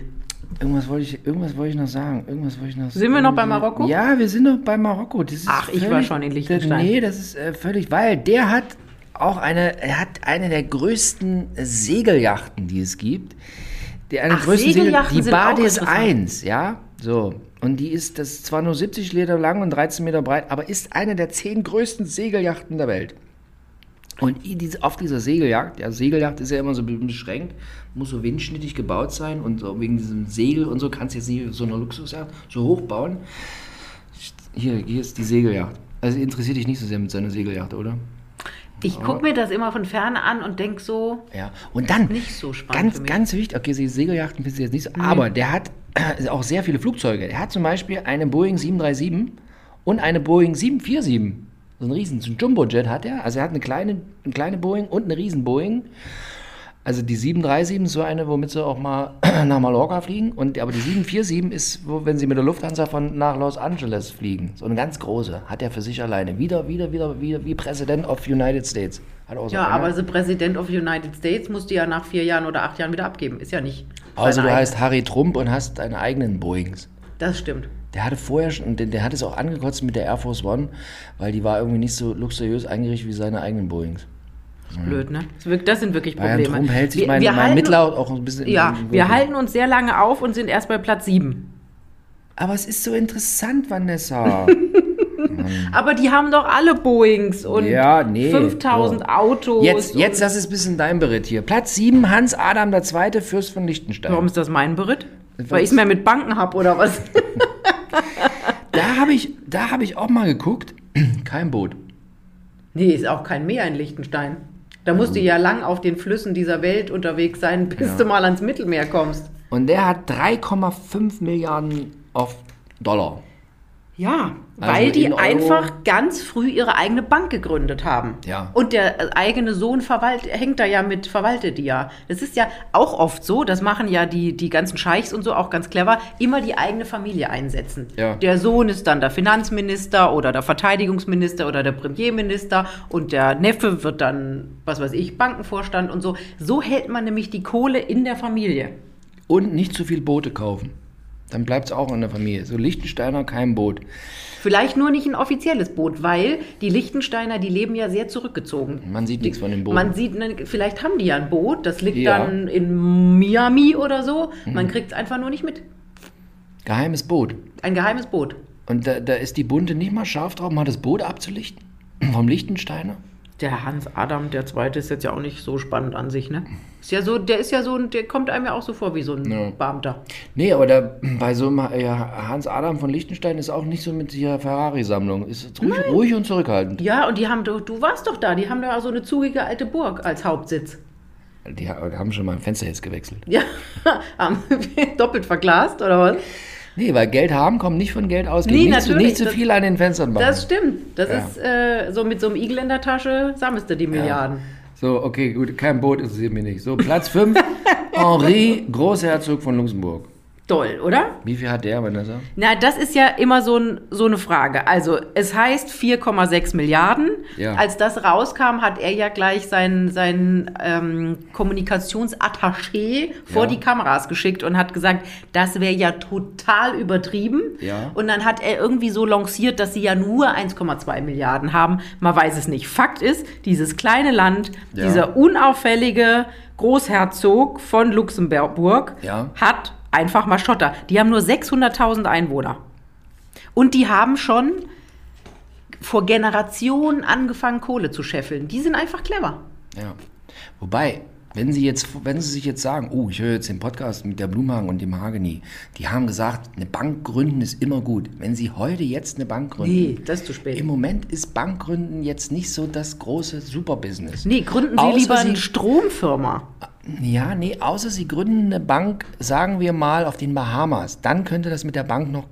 irgendwas wollte ich, irgendwas wollte ich noch sagen. Irgendwas wollte ich noch Sind wir noch bei Marokko? Ja, wir sind noch bei Marokko. Das ist Ach, ich war schon in Liechtenstein. Nee, das ist äh, völlig, weil der hat auch eine, er hat eine der größten Segelyachten, die es gibt. Die, eine Ach, größten Segel, Segelyachten die sind auch Badis interessant. 1, ja, so. Und die ist, das ist zwar nur 70 Meter lang und 13 Meter breit, aber ist eine der zehn größten Segelyachten der Welt. Und diese- auf dieser Segeljagd, ja, Segeljagd ist ja immer so beschränkt, muss so windschnittig gebaut sein und so wegen diesem Segel und so kannst du jetzt nicht so eine Luxusjacht so hoch bauen. Hier, hier ist die Segeljagd. Also interessiert dich nicht so sehr mit seiner Segeljacht, oder? Ich gucke mir das immer von ferne an und denke so, Ja. Und dann, Nicht so spannend ganz, ganz wichtig, okay, die Segeljachten du jetzt nicht so, aber der hat äh, auch sehr viele Flugzeuge. Er hat zum Beispiel eine Boeing 737 und eine Boeing 747. So ein riesen, so ein Jumbojet hat er. Also er hat eine kleine, eine kleine Boeing und eine riesen Boeing. Also die 737 ist so eine, womit sie auch mal nach Mallorca fliegen. Und, aber die 747 ist, wo, wenn sie mit der Lufthansa von nach Los Angeles fliegen. So eine ganz große. Hat er für sich alleine. Wieder, wieder, wieder, wieder wie President of United States. Hat auch so ja, eine. aber the President of the United States musst du ja nach vier Jahren oder acht Jahren wieder abgeben. Ist ja nicht. Also du heißt Harry Trump und hast deine eigenen Boeings. Das stimmt. Der hatte vorher schon, und der, der hat es auch angekotzt mit der Air Force One, weil die war irgendwie nicht so luxuriös eingerichtet wie seine eigenen Boeings. Blöd, ne? Das, das sind wirklich Bayern Probleme. Trump hält sich Wir- mein, wir mein halten- Mitleid auch ein bisschen. Ja, wir halten uns sehr lange auf und sind erst bei Platz sieben. Aber es ist so interessant, Vanessa. Aber die haben doch alle Boeings und Ja, nee. 5000 So. Autos. Jetzt, jetzt, das ist ein bisschen dein Beritt hier. Platz 7, Hans Adam II., Fürst von Liechtenstein. Warum ist das mein Beritt? Weil ich es mehr mit Banken habe oder was? Da habe ich, da hab ich auch mal geguckt. Kein Boot. nee, ist auch kein Meer in Liechtenstein. Da musst du ja lang auf den Flüssen dieser Welt unterwegs sein, bis Ja. du mal ans Mittelmeer kommst. Und der hat 3,5 Milliarden auf Dollar. Ja, Also weil die einfach ganz früh ihre eigene Bank gegründet haben. Ja. Und der äh, eigene Sohn verwalt, hängt da ja mit, verwaltet die ja. Das ist ja auch oft so, das machen ja die, die ganzen Scheichs und so auch ganz clever, immer die eigene Familie einsetzen. Ja. Der Sohn ist dann der Finanzminister oder der Verteidigungsminister oder der Premierminister und der Neffe wird dann, was weiß ich, Bankenvorstand und so. So hält man nämlich die Kohle in der Familie. Und nicht zu viel Boote kaufen. Dann bleibt es auch in der Familie. So Liechtensteiner, kein Boot. Vielleicht nur nicht ein offizielles Boot, weil die Liechtensteiner, die leben ja sehr zurückgezogen. Man sieht nichts von dem Boot. Man sieht, ne, vielleicht haben die ja ein Boot, das liegt Ja. dann in Miami oder so. Mhm. Man kriegt es einfach nur nicht mit. Geheimes Boot. Ein geheimes Boot. Und da, da ist die Bunte nicht mal scharf drauf, mal das Boot abzulichten. Vom Liechtensteiner. Der Hans Adam, der Zweite, ist jetzt ja auch nicht so spannend an sich, ne? Ist ja so, der ist ja so, der kommt einem ja auch so vor wie so ein Ja. Beamter. Nee, aber bei so einem ja, Hans Adam von Liechtenstein ist auch nicht so mit ihrer Ferrari-Sammlung. Ist ruhig, ruhig und zurückhaltend. Ja, und die haben, du, du warst doch da, die haben da so eine zugige alte Burg als Hauptsitz. Die ha- haben schon mal ein Fenster jetzt gewechselt. Ja, haben doppelt verglast, oder was? Nee, weil Geld haben kommt nicht von Geld ausgeben. Nee, nicht, zu, natürlich, nicht zu das- viel an den Fenstern machen. Das stimmt. Das Ja. ist äh, so mit so einem Igel in der Tasche sammelst du die Milliarden. So, okay, gut, kein Boot interessiert mich nicht. So, Platz 5, Henri, Großherzog von Luxemburg. Toll, oder? Wie viel hat der, Vanessa? Na, das ist ja immer so, ein, so eine Frage. Also, es heißt 4,6 Milliarden. Ja. Als das rauskam, hat er ja gleich seinen, seinen ähm, Kommunikationsattaché vor Ja. die Kameras geschickt und hat gesagt, das wäre ja total übertrieben. Ja. Und dann hat er irgendwie so lanciert, dass sie ja nur 1,2 Milliarden haben. Man weiß es nicht. Fakt ist, dieses kleine Land, dieser unauffällige Großherzog von Luxemburg hat einfach mal Schotter. Die haben nur 600.000 Einwohner. Und die haben schon vor Generationen angefangen, Kohle zu scheffeln. Die sind einfach clever. Ja. Wobei, wenn Sie, jetzt, wenn Sie sich jetzt sagen, oh, ich höre jetzt den Podcast mit der Blumhagen und dem Hageni, die haben gesagt, eine Bank gründen ist immer gut. Wenn Sie heute jetzt eine Bank gründen, Nee, das ist zu spät. im Moment ist Bankgründen jetzt nicht so das große Superbusiness. Nee, gründen Sie Außer lieber Sie- eine Stromfirma. Ja, nee, außer Sie gründen eine Bank, sagen wir mal, auf den Bahamas. Dann könnte das mit der Bank noch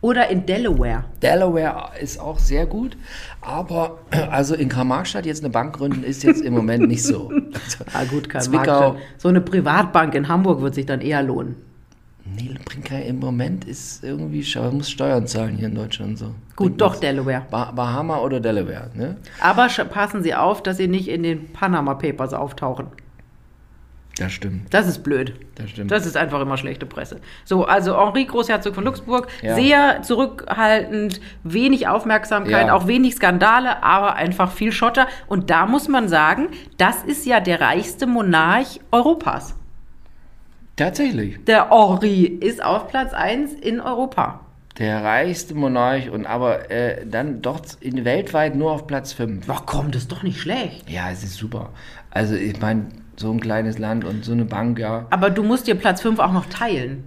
Oder in Delaware. Delaware ist auch sehr gut, aber also in Karl-Marx-Stadt jetzt eine Bank gründen ist jetzt im Moment nicht so. Also, Ah gut, Karl Zwickau, Marx. So eine Privatbank in Hamburg wird sich dann eher lohnen. nee, bringt kein, im Moment ist irgendwie, man muss Steuern zahlen hier in Deutschland so. Gut, Bringt doch nichts. Delaware. Ba Bahama oder Delaware, ne? Aber passen Sie auf, dass Sie nicht in den Panama Papers auftauchen. Das stimmt, Das ist blöd. das stimmt. Das ist einfach immer schlechte Presse. So, also Henri Großherzog von Luxemburg, Ja. sehr zurückhaltend, wenig Aufmerksamkeit, Ja. auch wenig Skandale, aber einfach viel Schotter. Und da muss man sagen, das ist ja der reichste Monarch Europas. Tatsächlich. Der Henri ist auf Platz 1 in Europa. Der reichste Monarch und aber äh, dann doch in, weltweit nur auf Platz 5. Ach komm, das ist doch nicht schlecht. Ja, es ist super. Also ich meine, so ein kleines Land und so eine Bank, ja. Aber du musst dir Platz 5 auch noch teilen.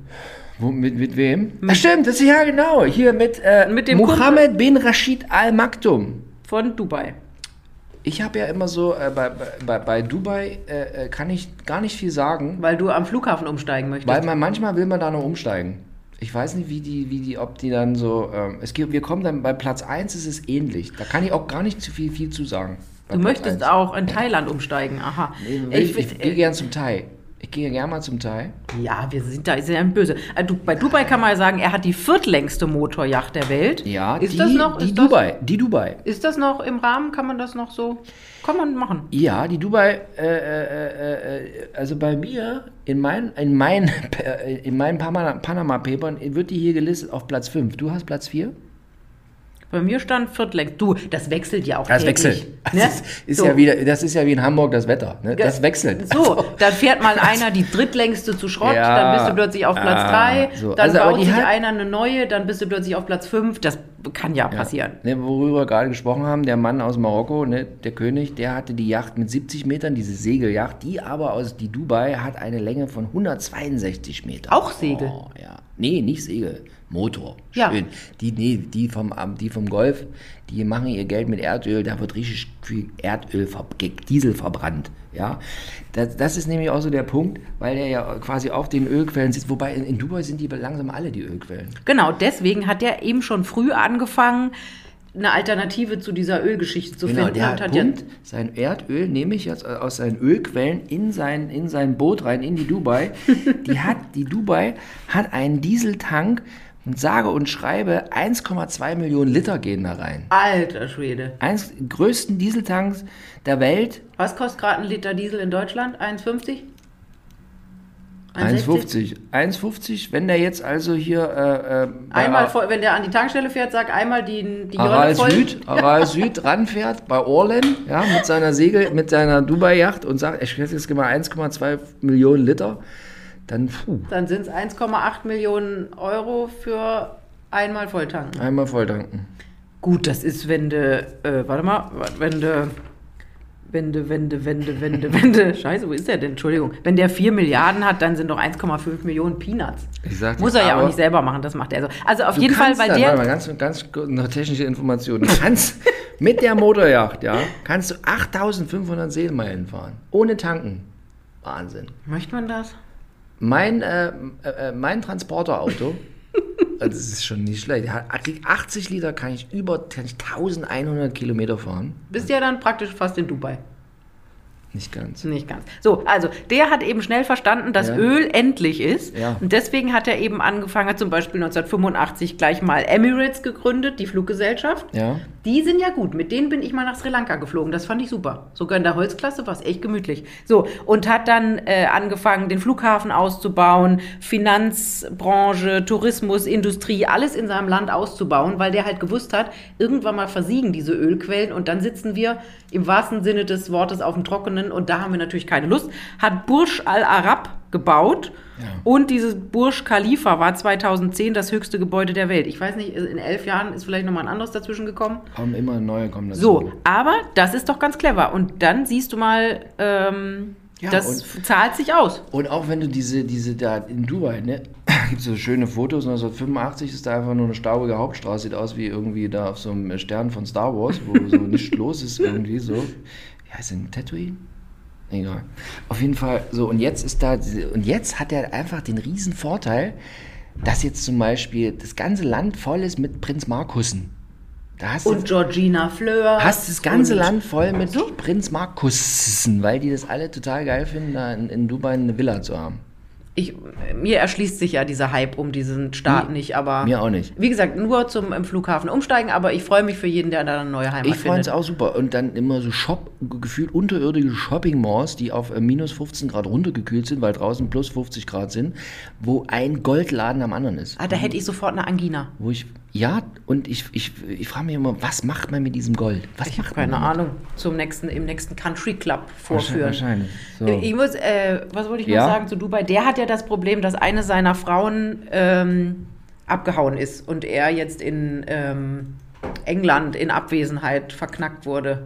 Wo, mit, mit wem? Ach stimmt, das ist ja genau. Hier mit, äh, Mit dem Mohammed bin Rashid Al Maktoum. Von Dubai. Ich habe ja immer so, äh, bei, bei, bei Dubai äh, äh, kann ich gar nicht viel sagen, Weil du am Flughafen umsteigen möchtest. weil man, manchmal will man da noch umsteigen. Ich weiß nicht, wie die, wie die, ob die dann so, ähm, es gibt, wir kommen dann bei Platz 1 ist es ähnlich. Da kann ich auch gar nicht zu viel, viel zu sagen. Du möchtest 1. auch in Thailand umsteigen. Aha. Nee, ich, ich, gehe gern zum Thai. Ich gehe gern mal zum Thai. Ja, wir sind da sehr böse. Äh, du, bei Dubai kann man ja sagen, er hat die viertlängste Motorjacht der Welt. Ja, ist die, das noch? die ist Dubai, die Dubai. Das, ist das noch im Rahmen? Kann man das noch so? Kann man machen. Ja, die Dubai, äh, äh, äh, äh, also bei mir, in meinen in mein, in meinen Panama, Panama Papern wird die hier gelistet auf Platz 5. Du hast Platz 4? Bei mir stand viertlängst. Du, das wechselt ja auch Das täglich, wechselt. Das, Ne? ist, ist So. ja wieder, das ist ja wie in Hamburg das Wetter. Ne? Das wechselt. So, dann fährt mal einer die drittlängste zu Schrott, Ja. dann bist du plötzlich auf Platz Ah, 3, so. dann Also, baut sich hat- einer eine neue, dann bist du plötzlich auf Platz 5. Das kann ja, passieren. Ne, worüber wir gerade gesprochen haben, der Mann aus Marokko, ne, der König, der hatte die Yacht mit 70 Metern, diese Segelyacht, die aber aus die Dubai hat eine Länge von 162 Metern. Auch Segel? Oh, ja. Nee, nicht Segel, Motor. Ja. Schön. Die, nee, die, vom, die vom Golf, die machen ihr Geld mit Erdöl, da wird richtig viel Erdöl, Diesel verbrannt. Ja, das, das ist nämlich auch so der Punkt, weil der ja quasi auf den Ölquellen sitzt. Wobei in, in Dubai sind die langsam alle die Ölquellen. Genau, deswegen hat er eben schon früh angefangen, eine Alternative zu dieser Ölgeschichte zu Genau, finden. der hat hat ja, sein Erdöl, nehme ich jetzt aus seinen Ölquellen in sein, in sein Boot rein, in die Dubai. Die hat, die Dubai hat einen Dieseltank und sage und schreibe 1,2 Millionen Liter gehen da rein. alter Schwede. Eins der größten Dieseltanks der Welt, Was kostet gerade ein Liter Diesel in Deutschland? 1,50? 1,50. 1,50, wenn der jetzt also hier äh, äh, Einmal, voll, wenn der an die Tankstelle fährt, sag einmal die, die Aral voll. Süd, Aral Süd ranfährt bei Orlen, ja, mit seiner Segel, mit seiner Dubai-Yacht und sagt, ich schätze jetzt mal 1,2 Millionen Liter, dann puh, Dann sind es 1,8 Millionen Euro für einmal Volltanken. einmal voll tanken. Gut, das ist, wenn du, äh, warte mal, wenn du, wenn du, wenn du, wenn du, wenn du, wenn du, scheiße, wo ist der denn? Entschuldigung. Wenn der 4 Milliarden hat, dann sind doch 1,5 Millionen Peanuts. Ich sag Muss er ja auch nicht selber machen, das macht er so. Also auf jeden Fall, weil dann, der, Warte mal, ganz, ganz kurz noch technische Informationen. Du kannst mit der Motorjacht, ja, kannst du 8500 Seemeilen fahren. Ohne tanken. Wahnsinn. möchte man das? Mein, äh, äh, mein Transporterauto, also das ist schon nicht schlecht, hat 80 Liter kann ich über kann ich 1100 Kilometer fahren. Bist ja dann praktisch fast in Dubai. Nicht ganz. Nicht ganz. So, also der hat eben schnell verstanden, dass Ja. Öl endlich ist. Ja. Und deswegen hat er eben angefangen, hat zum Beispiel 1985 gleich mal Emirates gegründet, die Fluggesellschaft. Ja. Die sind ja gut. Mit denen bin ich mal nach Sri Lanka geflogen. Das fand ich super. Sogar in der Holzklasse war es echt gemütlich. So, und hat dann äh, angefangen, den Flughafen auszubauen, Finanzbranche, Tourismus, Industrie, alles in seinem Land auszubauen, weil der halt gewusst hat, irgendwann mal versiegen diese Ölquellen und dann sitzen wir im wahrsten Sinne des Wortes auf dem Trockenen und da haben wir natürlich keine Lust. Hat Burj Al Arab gebaut und dieses Burj Khalifa war 2010 das höchste Gebäude der Welt. Ich weiß nicht, in elf Jahren ist vielleicht nochmal ein anderes dazwischen gekommen. Kommen immer neue kommen dazu. So, aber das ist doch ganz clever. Und dann siehst du mal, ähm, Ja, das zahlt sich aus. Und auch wenn du diese, diese da in Dubai, ne, gibt es so schöne Fotos, 1985 ist da einfach nur eine staubige Hauptstraße, sieht aus wie irgendwie da auf so einem Stern von Star Wars, wo so nichts los ist irgendwie so. Wie heißt denn Tatooine? Egal. Auf jeden Fall so und jetzt ist da und jetzt hat er einfach den riesen Vorteil, dass jetzt zum Beispiel das ganze Land voll ist mit Prinz Markussen. Da hast du Und Georgina Fleur. hast das ganze Land voll mit Prinz Markussen, weil die das alle total geil finden, da in, in Dubai eine Villa zu haben. Ich, mir erschließt sich ja dieser Hype um diesen Staat nicht, aber. Mir auch nicht. Wie gesagt, nur zum im Flughafen umsteigen, aber ich freue mich für jeden, der da eine neue Heimat Ich fand es findet. auch super. Und dann immer so Shop, gefühlt unterirdische Shopping-Malls, die auf äh, minus 15 Grad runtergekühlt sind, weil draußen plus 50 Grad sind, wo ein Goldladen am anderen ist. Ah, da hätte ich sofort eine Angina. Wo ich, ja, und ich, ich, ich frage mich immer, was macht man mit diesem Gold? Was Ich habe macht keine? Ahnung. Zum nächsten, im nächsten Country Club vorführen. Wahrscheinlich. So. Ich muss, äh, was wollte ich noch Ja? sagen zu Dubai? Der hat ja das Problem, dass eine seiner Frauen ähm, abgehauen ist und er jetzt in ähm, England in Abwesenheit verknackt wurde.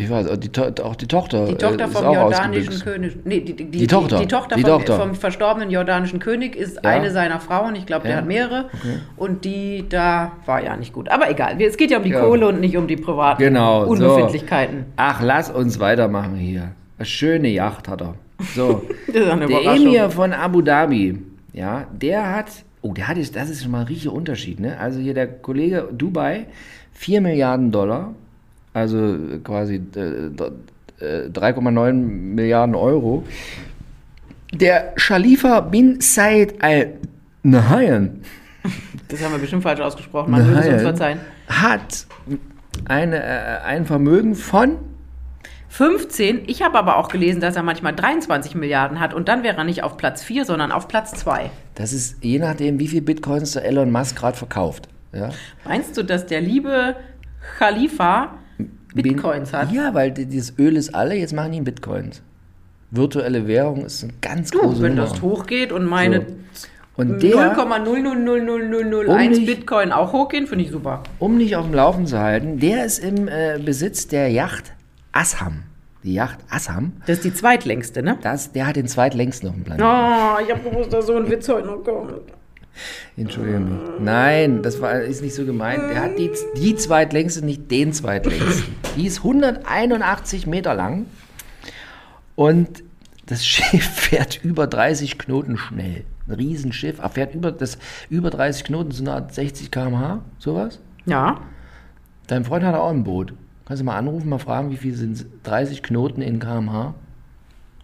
Ich weiß, auch die, To- auch die Tochter. Die äh, Tochter ist vom jordanischen. König. Nee, die, die, Die Tochter. Die, Tochter, Die vom, Tochter. vom verstorbenen jordanischen König ist Ja. eine seiner Frauen. Ich glaube, der Ja. hat mehrere. Und die da war ja nicht gut. Aber egal. Es geht ja um die Ja. Kohle und nicht um die privaten Genau, so. Unbefindlichkeiten. Ach, lass uns weitermachen hier. Eine schöne Yacht hat er. So. Der. Emir von Abu Dhabi, ja, der hat, oh, der hat jetzt, das ist schon mal ein richtiger Unterschied, ne? Also hier der Kollege Dubai, 4 Milliarden Dollar, also quasi äh, d- äh, 3,9 Milliarden Euro. Der Khalifa bin Said Al Nahyan Das haben wir bestimmt falsch ausgesprochen. Man würde es uns verzeihen. hat eine, äh, ein Vermögen von 15. Ich habe aber auch gelesen, dass er manchmal 23 Milliarden hat und dann wäre er nicht auf Platz 4, sondern auf Platz 2. Das ist je nachdem, wie viel Bitcoins der Elon Musk gerade verkauft. Ja. Meinst du, dass der liebe Khalifa Bitcoins Bin- hat? Ja, weil dieses Öl ist alle, jetzt machen die in Bitcoins. Virtuelle Währung ist eine ganz Du, große wenn Nummer. das hochgeht und meine So. Und der, 0,0000001 Um nicht- Bitcoin auch hochgehen, finde ich super. um nicht auf dem Laufen zu halten, der ist im äh, Besitz der Yacht Assam. Die Yacht Assam, Das ist die zweitlängste, ne? das, der hat den zweitlängsten auf dem Planeten. Oh, ich habe gewusst, dass so ein Witz heute noch kommt. Entschuldige mich. Nein, das war, ist nicht so gemeint. Der hat die, die zweitlängste, nicht den zweitlängsten. Die ist 181 Meter lang und das Schiff fährt über 30 Knoten schnell. Ein Riesenschiff, er fährt über, das, über 30 Knoten, so eine Art 60 km/h, sowas. Ja. Dein Freund hat auch ein Boot. Kannst du mal anrufen, mal fragen, wie viel sind 30 Knoten in km/h?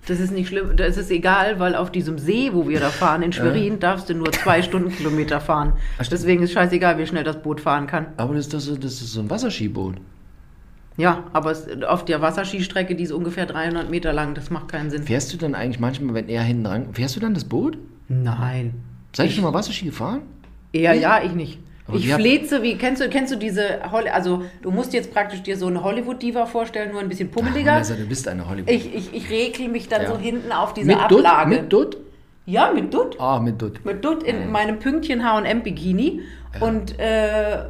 Das ist nicht schlimm, das ist egal, weil auf diesem See, wo wir da fahren, in Schwerin, darfst du nur zwei Stundenkilometer fahren. Deswegen ist scheißegal, wie schnell das Boot fahren kann. Aber das so, das ist so ein Wasserskiboot. Ja, aber es, auf der Wasserskistrecke, die ist ungefähr 300 Meter lang, das macht keinen Sinn. Fährst du dann eigentlich manchmal, wenn er hinten dran, fährst du dann das Boot? Nein. Seid ihr schon mal Wasserski gefahren? Eher ja, ich nicht. Aber ich fleze, wie kennst du, kennst du diese, Holly- also du musst jetzt praktisch dir so eine Hollywood-Diva vorstellen, nur ein bisschen pummeliger. Also, du bist eine Hollywood. Ich, ich, ich rekel mich dann Ja. so hinten auf diese mit Dutt? Ablage. Mit Dutt? Ja, mit Dutt. Ah, mit Dutt. Mit Dutt in meinem Pünktchen H&M Bikini und äh,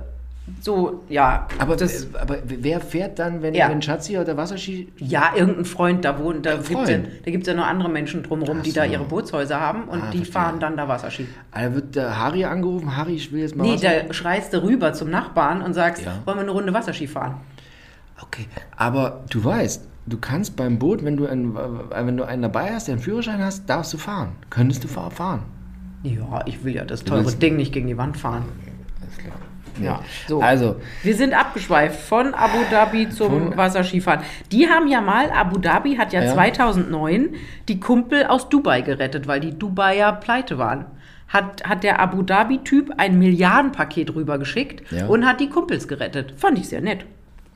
so, ja. Aber, das, äh, aber wer fährt dann, wenn, Ja. wenn Schatzi oder Wasserski... ja, irgendein Freund da wohnt, da gibt es ja, da gibt's ja noch andere Menschen drumherum, Ach die da so. ihre Bootshäuser haben und Ah, die verstehe. fahren dann da Wasserski. Da wird der Harry angerufen. Harry, ich will jetzt mal Nee, da schreist du rüber zum Nachbarn und sagst, Ja. wollen wir eine Runde Wasserski fahren? Okay, aber du weißt, du kannst beim Boot, wenn du, einen, wenn du einen dabei hast, der einen Führerschein hast, darfst du fahren. Könntest du fahr- fahren. Ja, ich will ja das teure Ding nicht gegen die Wand fahren. Alles klar. Ja, so. Also, Wir sind abgeschweift von Abu Dhabi zum Von- Wasserskifahren. Die haben ja mal, Abu Dhabi hat ja, Ja. 2009 die Kumpel aus Dubai gerettet, weil die Dubaier pleite waren. Hat, hat der Abu Dhabi-Typ ein Milliardenpaket rübergeschickt Ja. und hat die Kumpels gerettet. Fand ich sehr nett.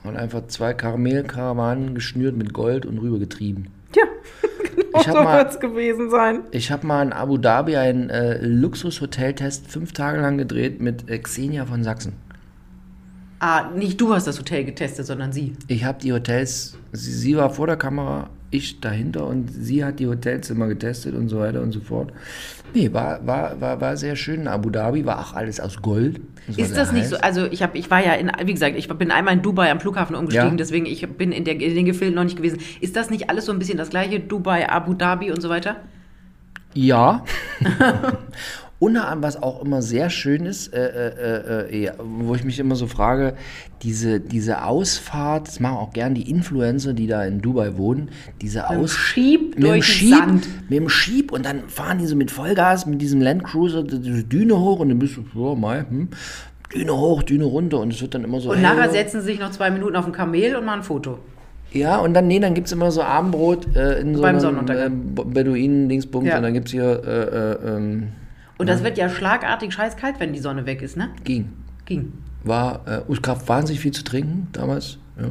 und einfach zwei Karamellkarawanen geschnürt mit Gold und rübergetrieben. Ich hab so mal- gewesen sein. Ich habe mal in Abu Dhabi einen äh, Luxus-Hoteltest fünf Tage lang gedreht mit äh, Xenia von Sachsen. Ah, nicht du hast das Hotel getestet, sondern sie. Ich habe die Hotels, sie, sie war vor der Kamera, ich dahinter und sie hat die Hotelzimmer getestet und so weiter und so fort. Nee, war, war, war, war sehr schön. In Abu Dhabi war auch alles aus Gold. war Ist das nicht heiß. so? Also ich habe, ich war ja in, wie gesagt, ich bin einmal in Dubai am Flughafen umgestiegen, Ja. deswegen ich bin in, der, in den Gefilden noch nicht gewesen. Ist das nicht alles so ein bisschen das gleiche? Dubai, Abu Dhabi und so weiter? Ja. Unter anderem, was auch immer sehr schön ist, äh, äh, äh, ja, wo ich mich immer so frage, diese, diese Ausfahrt, das machen auch gern die Influencer, die da in Dubai wohnen, diese Mit dem Aus Schieb mit dem durch Schieb, Sand. mit dem Schieb und dann fahren die so mit Vollgas mit diesem Landcruiser die- diese Düne hoch und dann bist du, ja, mal, hm, Düne hoch, Düne runter und es wird dann immer so Und nachher heller. setzen sie sich noch zwei Minuten auf ein Kamel und machen ein Foto. Ja, und dann, nee, dann gibt es immer so Abendbrot äh, in so Beim einem Sonnenuntergang. äh, Beduinen-Dingsbums Ja. und dann gibt es hier äh, äh, ähm, Und das wird ja schlagartig scheißkalt, wenn die Sonne weg ist, ne? ging. Ging. War, äh, es gab wahnsinnig viel zu trinken damals. Ja.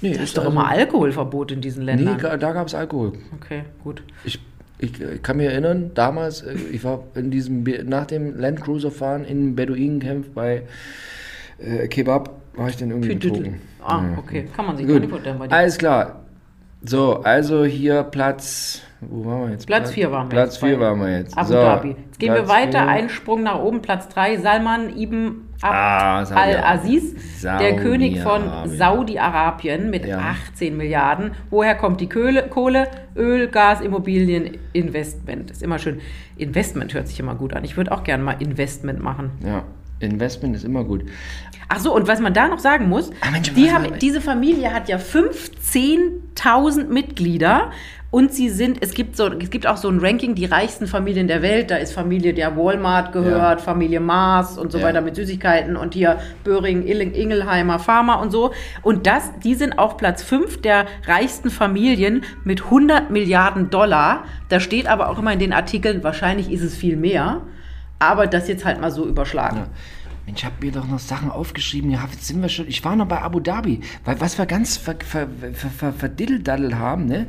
Nee, Das ist doch immer Alkoholverbot in diesen Nee, Ländern. ga- da gab es Alkohol. okay, gut. Ich, ich, ich kann mich erinnern, damals, äh, ich war in diesem, nach dem Landcruiser fahren in Beduinencamp bei äh, Kebab, war ich dann irgendwie betrunken. Ah, Ja. okay. Kann man sich gar Gut, vorstellen alles klar. So, also hier Platz, wo waren wir jetzt? Platz 4 waren wir Platz jetzt. 4 bei waren wir jetzt. Abu so, Dhabi. Jetzt gehen wir Platz weiter, vier. einen Sprung nach oben, Platz 3, Salman ibn Abd Ah, al-Aziz, der König von Saudi-Arabien. Mit Ja. 18 Milliarden. Woher kommt die Kohle? Kohle, Öl, Gas, Immobilien, Investment. Ist immer schön. Investment hört sich immer gut an. Ich würde auch gerne mal Investment machen. Ja, Investment ist immer gut. Ach so, und was man da noch sagen muss, Ah, Mensch, die haben, diese Familie hat ja 15.000 Mitglieder und sie sind, es gibt, so, es gibt auch so ein Ranking, die reichsten Familien der Welt, da ist Familie der Walmart gehört, Familie Mars und so Ja. weiter mit Süßigkeiten und hier Böhring, Ingelheimer, Pharma und so. Und das, die sind auf Platz 5 der reichsten Familien mit 100 Milliarden Dollar. Da steht aber auch immer in den Artikeln, wahrscheinlich ist es viel mehr, aber das jetzt halt mal so überschlagen. Ja. Mensch, ich habe mir doch noch Sachen aufgeschrieben gehabt. Jetzt sind wir schon. Ich war noch bei Abu Dhabi. Weil was wir ganz ver, ver, ver, verdiddeldaddel haben, ne?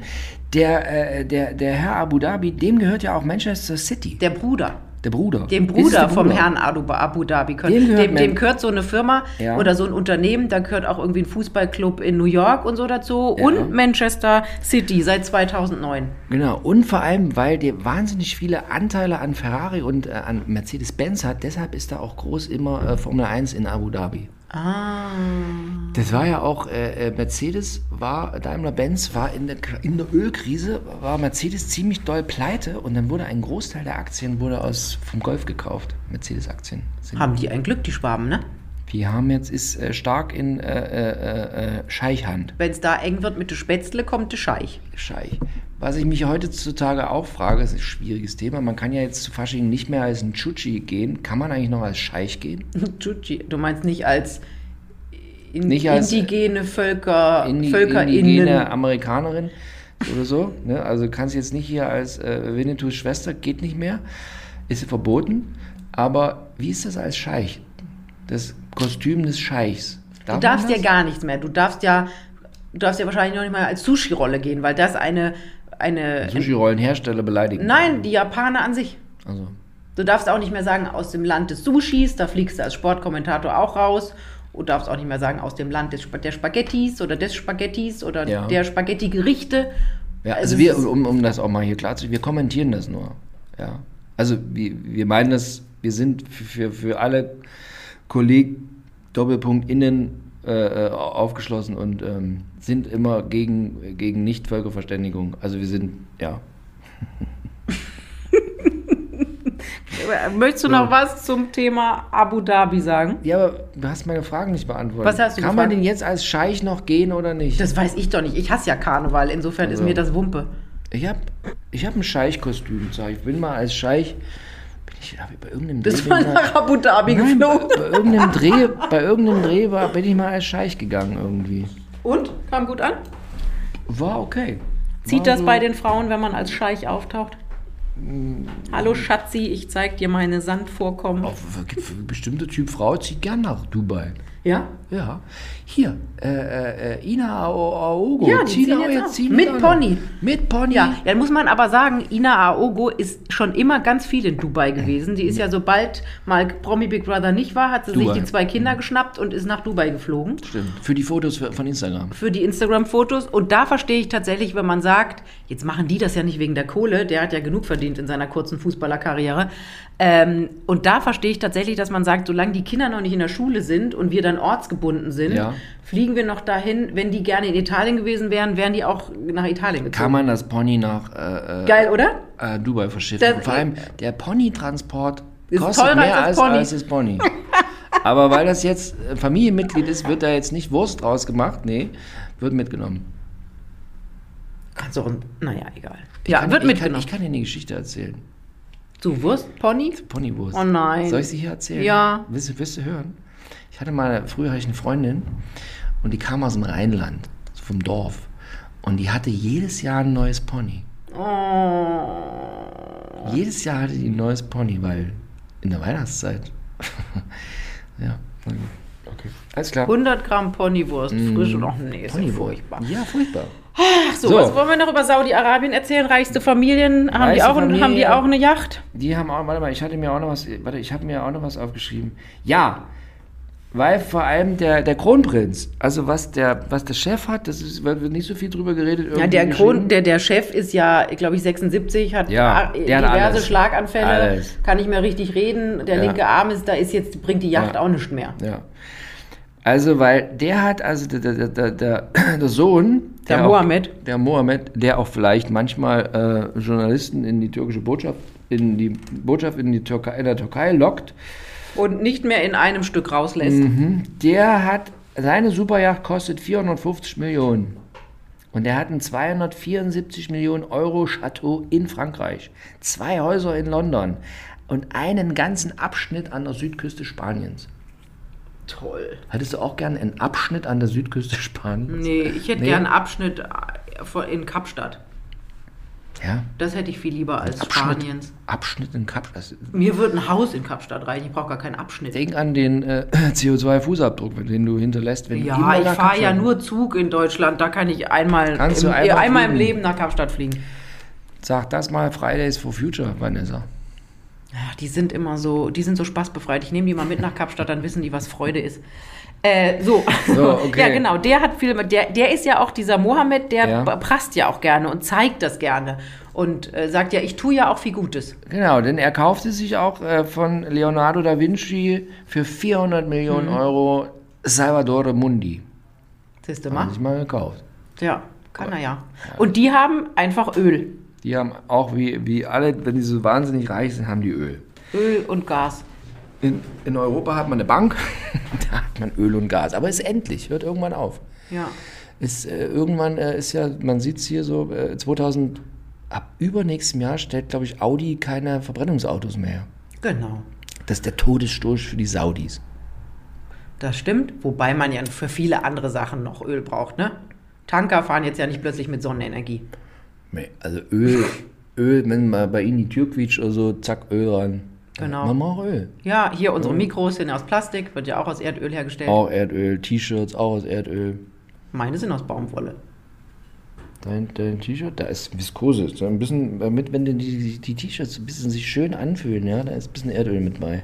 Der, äh, der, der Herr Abu Dhabi, dem gehört ja auch Manchester City. Der Bruder. Der Bruder. Dem Bruder der vom Bruder. Herrn Abu, Dhabi. Gehört. Dem Dem, gehört dem, Man- gehört so eine Firma Ja. oder so ein Unternehmen, da gehört auch irgendwie ein Fußballclub in New York und so dazu Ja. und Manchester City seit 2009. Genau, und vor allem, weil der wahnsinnig viele Anteile an Ferrari und äh, an Mercedes-Benz hat, deshalb ist da auch groß immer äh, Formel 1 in Abu Dhabi. Ah. Das war ja auch, äh, äh, Mercedes war, Daimler-Benz war in der, in der Ölkrise, war Mercedes ziemlich doll pleite und dann wurde ein Großteil der Aktien wurde aus, vom Golf gekauft, Mercedes-Aktien. Haben die ein Glück, die Schwaben, ne? Die haben jetzt, ist äh, stark in äh, äh, äh, Scheichhand. Wenn es da eng wird mit der Spätzle, kommt der Scheich. Scheich. Was ich mich heutzutage auch frage, ist ein schwieriges Thema. Man kann ja jetzt zu Fasching nicht mehr als ein Chuchi gehen. Kann man eigentlich noch als Scheich gehen? Tschutschi. Du meinst nicht als, in, Nicht als indigene Völker, Indi VölkerInnen. indigene Amerikanerin oder so. Ne? Also kannst jetzt nicht hier als äh, Winnetous Schwester, geht nicht mehr. Ist verboten. Aber wie ist das als Scheich? Das Kostüm des Scheichs. Du Darf darfst man ja gar nichts mehr. Du darfst ja, du darfst ja wahrscheinlich noch nicht mal als Sushi-Rolle gehen, weil das eine, eine Sushi-Rollenhersteller beleidigen. Nein, die Japaner an sich. Also, Du darfst auch nicht mehr sagen, aus dem Land des Sushis, da fliegst du als Sportkommentator auch raus. Und darfst auch nicht mehr sagen, aus dem Land des, der Spaghettis oder des Spaghettis oder Ja. der Spaghetti-Gerichte. Ja, Also also wir, um, um das auch mal hier klar zu wir kommentieren das nur. Ja. Also wir, wir meinen das, wir sind für, für alle Kollegen Doppelpunkt innen äh, äh, aufgeschlossen und ähm, sind immer gegen, gegen Nicht-Völkerverständigung. Also wir sind, ja. Möchtest du noch was zum Thema Abu Dhabi sagen? Ja, aber du hast meine Fragen nicht beantwortet. Was hast du Kann man gefragt? denn jetzt als Scheich noch gehen oder nicht? Das weiß ich doch nicht. Ich hasse ja Karneval, insofern Also. ist mir das Wumpe. ich habe ich hab ein Scheich-Kostüm. Ich bin mal als Scheich, ich hab ich bei irgendeinem Dreh ich mal- nach Abu Dhabi Nein, bei, geflogen. bei irgendeinem Dreh, bei irgendeinem Dreh war, bin ich mal als Scheich gegangen irgendwie. Und? Kam gut an? War okay. Zieht War das so- bei den Frauen, wenn man als Scheich auftaucht? Hallo Schatzi, ich zeig dir meine Sandvorkommen. Auch für, für bestimmte Typ Frau zieht gern nach Dubai. Ja? Ja. Hier, äh, äh, äh, Ina Ao- Aogo. Ja, die ziehen jetzt auch. ziehen Mit. Pony. Mit Pony. Ja, dann muss man aber sagen, Ina Aogo ist schon immer ganz viel in Dubai gewesen. Die ist ja, sobald mal Promi Big Brother nicht war, hat sie Dubai. sich die zwei Kinder geschnappt und ist nach Dubai geflogen. Stimmt. Für die Fotos von Instagram. Für die Instagram-Fotos. Und da verstehe ich tatsächlich, wenn man sagt, jetzt machen die das ja nicht wegen der Kohle, der hat ja genug verdient in seiner kurzen Fußballerkarriere. Ähm, und da verstehe ich tatsächlich, dass man sagt, solange die Kinder noch nicht in der Schule sind und wir dann ortsgebunden sind, Ja. Fliegen wir noch dahin. Wenn die gerne in Italien gewesen wären, wären die auch nach Italien gezogen. Kann man das Pony nach äh, äh, Geil, oder? äh, Dubai verschiffen. Das- Und vor allem der Pony-Transport kostet mehr als Pony. als das Pony. Aber weil das jetzt äh, Familienmitglied ist, wird da jetzt nicht Wurst draus gemacht. Nee, wird mitgenommen. Kannst du auch, naja, egal. Ich Ja, kann, wird ich mitgenommen. Kann, ich kann dir eine Geschichte erzählen. Du Wurst, Pony? Ponywurst. Oh nein. Soll ich sie hier erzählen? Ja. Willst willst du hören? Ich hatte mal, früher hatte ich eine Freundin und die kam aus dem Rheinland, vom Dorf. Und die hatte jedes Jahr ein neues Pony. Oh. Jedes Jahr hatte die ein neues Pony, weil in der Weihnachtszeit. ja, na gut. okay. Alles klar. 100 Gramm Ponywurst, frisch und auch nee, ist ja Ponywurst. furchtbar. Ja, furchtbar. Ach so, So. was wollen wir noch über Saudi-Arabien erzählen? Reichste Familien, haben, die auch, ein- haben die auch eine Yacht? Die haben auch, warte mal, ich hatte mir auch noch was, warte, ich habe mir auch noch was aufgeschrieben. Ja, weil vor allem der, der Kronprinz, also was der, was der Chef hat, das ist, wird nicht so viel drüber geredet. Ja, der. Kron, der, der Chef ist ja, glaube ich, 76, hat Ja, der diverse alles. Schlaganfälle, Alles. kann nicht mehr richtig reden. Der Ja. linke Arm ist, da ist jetzt, bringt die Yacht Ja. auch nicht mehr. Ja. Also, weil der hat, also der, der, der, der, der Sohn, Der auch, Mohammed. der Mohammed, der auch vielleicht manchmal äh, Journalisten in die türkische Botschaft, in die Botschaft in die Türkei, in der Türkei lockt, Und nicht mehr in einem Stück rauslässt. Mhm. der hat, seine Superjacht kostet 450 Millionen. Und er hat ein 274 Millionen Euro Chateau in Frankreich, zwei Häuser in London und einen ganzen Abschnitt an der Südküste Spaniens. Toll. Hättest du auch gern einen Abschnitt an der Südküste Spaniens? Nee, ich hätte Nee. gern einen Abschnitt äh, in Kapstadt. Ja. Das hätte ich viel lieber als Abschnitt, Spaniens. Abschnitt in Kapstadt. Mir würde ein Haus in Kapstadt reichen. Ich brauche gar keinen Abschnitt. denk an den äh, CO2-Fußabdruck, den du hinterlässt, wenn du Ja, immer ich fahre ja nur Zug in Deutschland. Da kann ich einmal, Kannst im, du einmal im. Leben nach Kapstadt fliegen. Sag das mal Fridays for Future, Vanessa. Ja, die sind immer so, die sind so spaßbefreit. Ich nehme die mal mit nach Kapstadt, dann wissen die, was Freude ist. Äh, so. So, okay. ja, genau. Der hat viel, der, der ist ja auch dieser Mohammed, der Ja. prasst ja auch gerne und zeigt das gerne und äh, sagt ja, ich tue ja auch viel Gutes. Genau, denn er kaufte sich auch äh, von Leonardo da Vinci für 400 Millionen Mhm. Euro Salvatore Mundi. Siehst du Hat mal? sich mal gekauft. Ja, kann er ja. Und die haben einfach Öl. Die haben auch wie, wie alle, wenn die so wahnsinnig reich sind, haben die Öl. Öl und Gas. In, in Europa hat man eine Bank, da hat man Öl und Gas. Aber ist endlich, hört irgendwann auf. Ja. Ist, äh, irgendwann äh, ist ja, man sieht es hier so, äh, 2000, ab übernächstem Jahr stellt, glaube ich, Audi keine Verbrennungsautos mehr. her. Genau. Das ist der Todesstoß für die Saudis. Das stimmt, wobei man ja für viele andere Sachen noch Öl braucht, ne? Tanker fahren jetzt ja nicht plötzlich mit Sonnenenergie. Nee, also Öl, Öl, wenn mal bei Ihnen die Tür quietscht oder so, zack, Öl ran. Genau. Man braucht Öl. Ja, hier unsere Mikros sind aus Plastik, wird ja auch aus Erdöl hergestellt. Auch Erdöl, T-Shirts, auch aus Erdöl. Meine sind aus Baumwolle. Dein, dein T-Shirt, da ist Viskose. So ein bisschen, damit, wenn die, die, die T-Shirts ein bisschen sich schön anfühlen, ja, da ist ein bisschen Erdöl mit bei.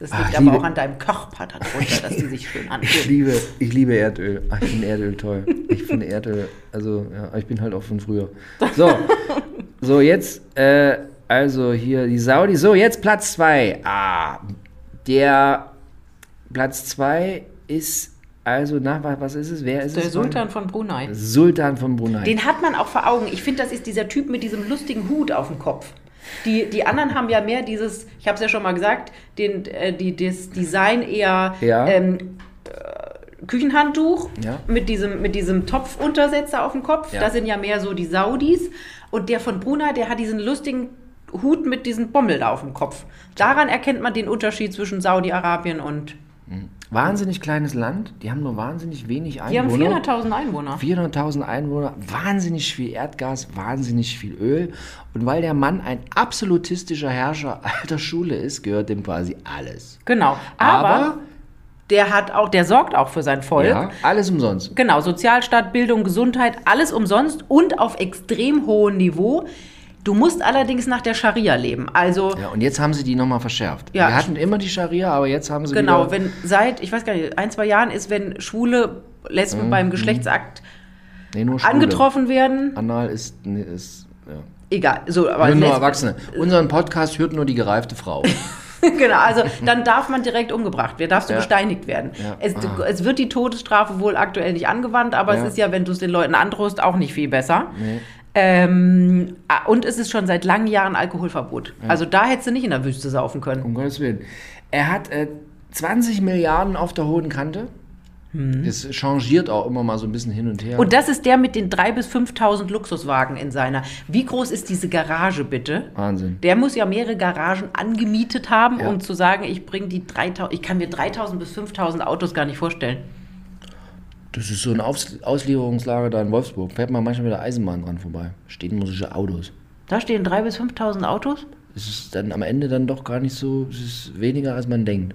Das Ah, liegt ich aber liebe- auch an deinem Körper darunter, dass die sich schön Ich anfühlen. liebe, ich liebe Erdöl. Ach, ich finde Erdöl toll. Ich finde Erdöl, also ja, ich bin halt auch von früher. So, so jetzt, äh, also hier die Saudi. So, jetzt Platz 2. Ah, der Platz 2 ist, also, na, wa- was ist es? Wer ist Der es? Sultan von Brunei. Sultan von Brunei. Den hat man auch vor Augen. Ich finde, das ist dieser Typ mit diesem lustigen Hut auf dem Kopf. Die, die anderen haben ja mehr dieses, ich habe es ja schon mal gesagt, den, äh, die, das Design eher Ja. ähm, äh, Küchenhandtuch Ja. mit, diesem, mit diesem Topfuntersetzer auf dem Kopf. Ja. Das sind ja mehr so die Saudis. Und der von Brunei, der hat diesen lustigen Hut mit diesem Bommel da auf dem Kopf. Daran erkennt man den Unterschied zwischen Saudi-Arabien und. Wahnsinnig kleines Land. Die haben nur wahnsinnig wenig Die haben Einwohner. 400.000 Einwohner. 400.000 Einwohner, wahnsinnig viel Erdgas, wahnsinnig viel Öl. Und weil der Mann ein absolutistischer Herrscher alter Schule ist, gehört dem quasi alles. Genau. Aber, Aber, der hat auch, der sorgt auch für sein Volk. ja, alles umsonst. Genau, Sozialstaat, Bildung, Gesundheit, alles umsonst und auf extrem hohem Niveau. Du musst allerdings nach der Scharia leben. Also Ja, und jetzt haben sie die nochmal verschärft. Ja. Wir hatten immer die Scharia, aber jetzt haben sie genau, wenn seit, ich weiß gar nicht, ein, zwei Jahren ist, wenn Schwule Lesben Mhm. beim Geschlechtsakt nee, angetroffen werden, Anal ist... Nee, ist ja. egal. So, aber Nur, nur Erwachsene. Unseren Podcast hört nur die gereifte Frau. genau, also dann darf man direkt umgebracht werden, darfst du Ja. gesteinigt werden. Ja. Es, Ah. es wird die Todesstrafe wohl aktuell nicht angewandt, aber Ja. es ist ja, wenn du es den Leuten androhst, auch nicht viel besser. Nee. Ähm, ah, und es ist schon seit langen Jahren Alkoholverbot. Also da hättest du nicht in der Wüste saufen können. Um Gottes Willen. Er hat äh, 20 Milliarden auf der hohen Kante. Es changiert auch immer mal so ein bisschen hin und her. Und das ist der mit den 3.000 bis 5.000 Luxuswagen in seiner. Wie groß ist diese Garage bitte? Wahnsinn. Der muss ja mehrere Garagen angemietet haben, Ja. um zu sagen, ich bringe die 3.000, ich kann mir 3.000 bis 5.000 Autos gar nicht vorstellen. Das ist so ein Aus Auslieferungslager da in Wolfsburg. Fährt man manchmal mit der Eisenbahn dran vorbei. Stehen musische Autos. Da stehen 3.000 bis 5.000 Autos? Es ist dann am Ende dann doch gar nicht so, es ist weniger als man denkt.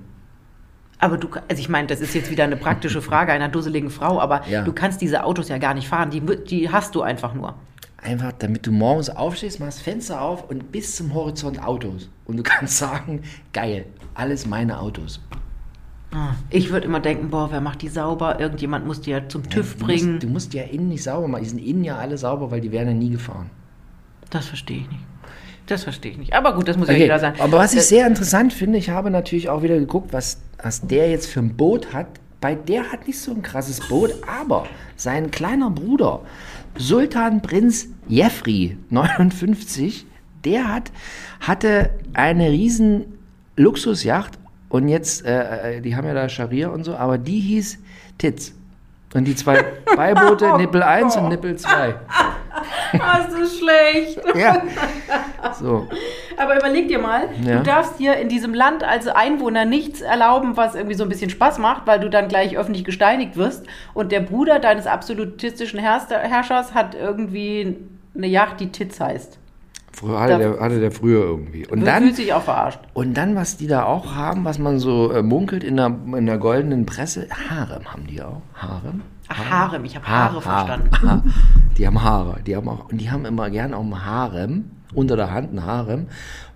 Aber du, also ich meine, das ist jetzt wieder eine praktische Frage einer dusseligen Frau, aber Ja. du kannst diese Autos ja gar nicht fahren, die, die hast du einfach nur. Einfach, damit du morgens aufstehst, machst Fenster auf und bis zum Horizont Autos. Und du kannst sagen, geil, alles meine Autos. Ich würde immer denken, boah, wer macht die sauber? Irgendjemand muss die ja zum TÜV du bringen. Musst, du musst die ja innen nicht sauber machen. Die sind innen ja alle sauber, weil die werden ja nie gefahren. Das verstehe ich nicht. Das verstehe ich nicht. Aber gut, das muss ja Okay, jeder sein. aber was ich Äh, sehr interessant finde, ich habe natürlich auch wieder geguckt, was, was der jetzt für ein Boot hat. Bei der hat nicht so ein krasses Boot, aber sein kleiner Bruder, Sultan Prinz Jeffrey, 59, der hat, hatte eine riesen Luxusjacht und jetzt, äh, äh, die haben ja da Scharia und so, aber die hieß Titz. Und die zwei Beiboote, Nippel 1 und Nippel 2. Das ist schlecht. Ja. So. Aber überleg dir mal, Ja. du darfst dir in diesem Land als Einwohner nichts erlauben, was irgendwie so ein bisschen Spaß macht, weil du dann gleich öffentlich gesteinigt wirst. Und der Bruder deines absolutistischen Herrschers hat irgendwie eine Yacht, die Titz heißt. Hatte, der, hatte der früher irgendwie. Und dann, fühlt sich auch verarscht. und dann, was die da auch haben, was man so äh, munkelt in der, in der goldenen Presse, Harem haben die auch. Harem? Ach, Harem, ich habe Ha- Haare Ha- verstanden. Ha- Die haben Haare. Die haben auch, und die haben immer gern auch ein Harem. unter der Hand ein Harem,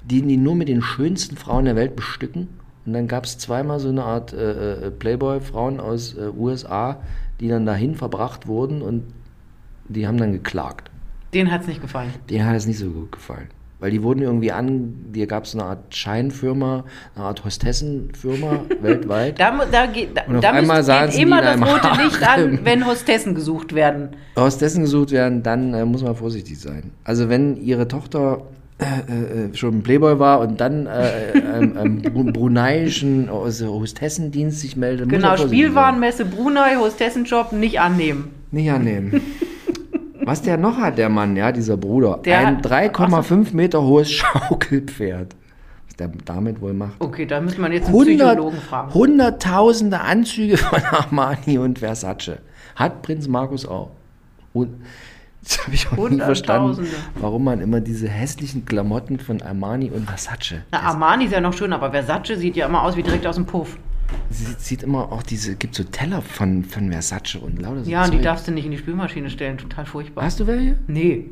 die die nur mit den schönsten Frauen der Welt bestücken. Und dann gab es zweimal so eine Art äh, äh, Playboy-Frauen aus äh, USA, die dann dahin verbracht wurden und die haben dann geklagt. Den hat es nicht gefallen. Denen hat es nicht so gut gefallen. Weil die wurden irgendwie an, hier gab es eine Art Scheinfirma, eine Art Hostessenfirma weltweit. Da, da, geht- da, Und auf da einmal geht die immer das rote Licht an, wenn Hostessen gesucht werden. Hostessen gesucht werden, dann äh, muss man vorsichtig sein. Also wenn ihre Tochter äh, äh, schon ein Playboy war und dann äh, ähm, ähm, bru- bruneiischen also Hostessendienst sich meldet, muss Genau, Spielwarenmesse Brunei, Hostessenjob nicht annehmen. Nicht annehmen. Was der noch hat, der Mann, ja, dieser Bruder. Der ein hat- 3,5 Meter hohes Schaukelpferd. Was der damit wohl macht. Okay, da müsste man jetzt einen 100, Psychologen fragen. Hunderttausende Anzüge von Armani und Versace. Hat Prinz Markus auch. Und jetzt habe ich auch nie verstanden, warum man immer diese hässlichen Klamotten von Armani und Versace. Na, Armani ist ja noch schön, aber Versace sieht ja immer aus wie direkt aus dem Puff. Sie sieht immer auch diese, gibt so Teller von, von Versace und lauter so Ja, und die darfst du nicht in die Spülmaschine stellen, total furchtbar. Hast du welche? Nee,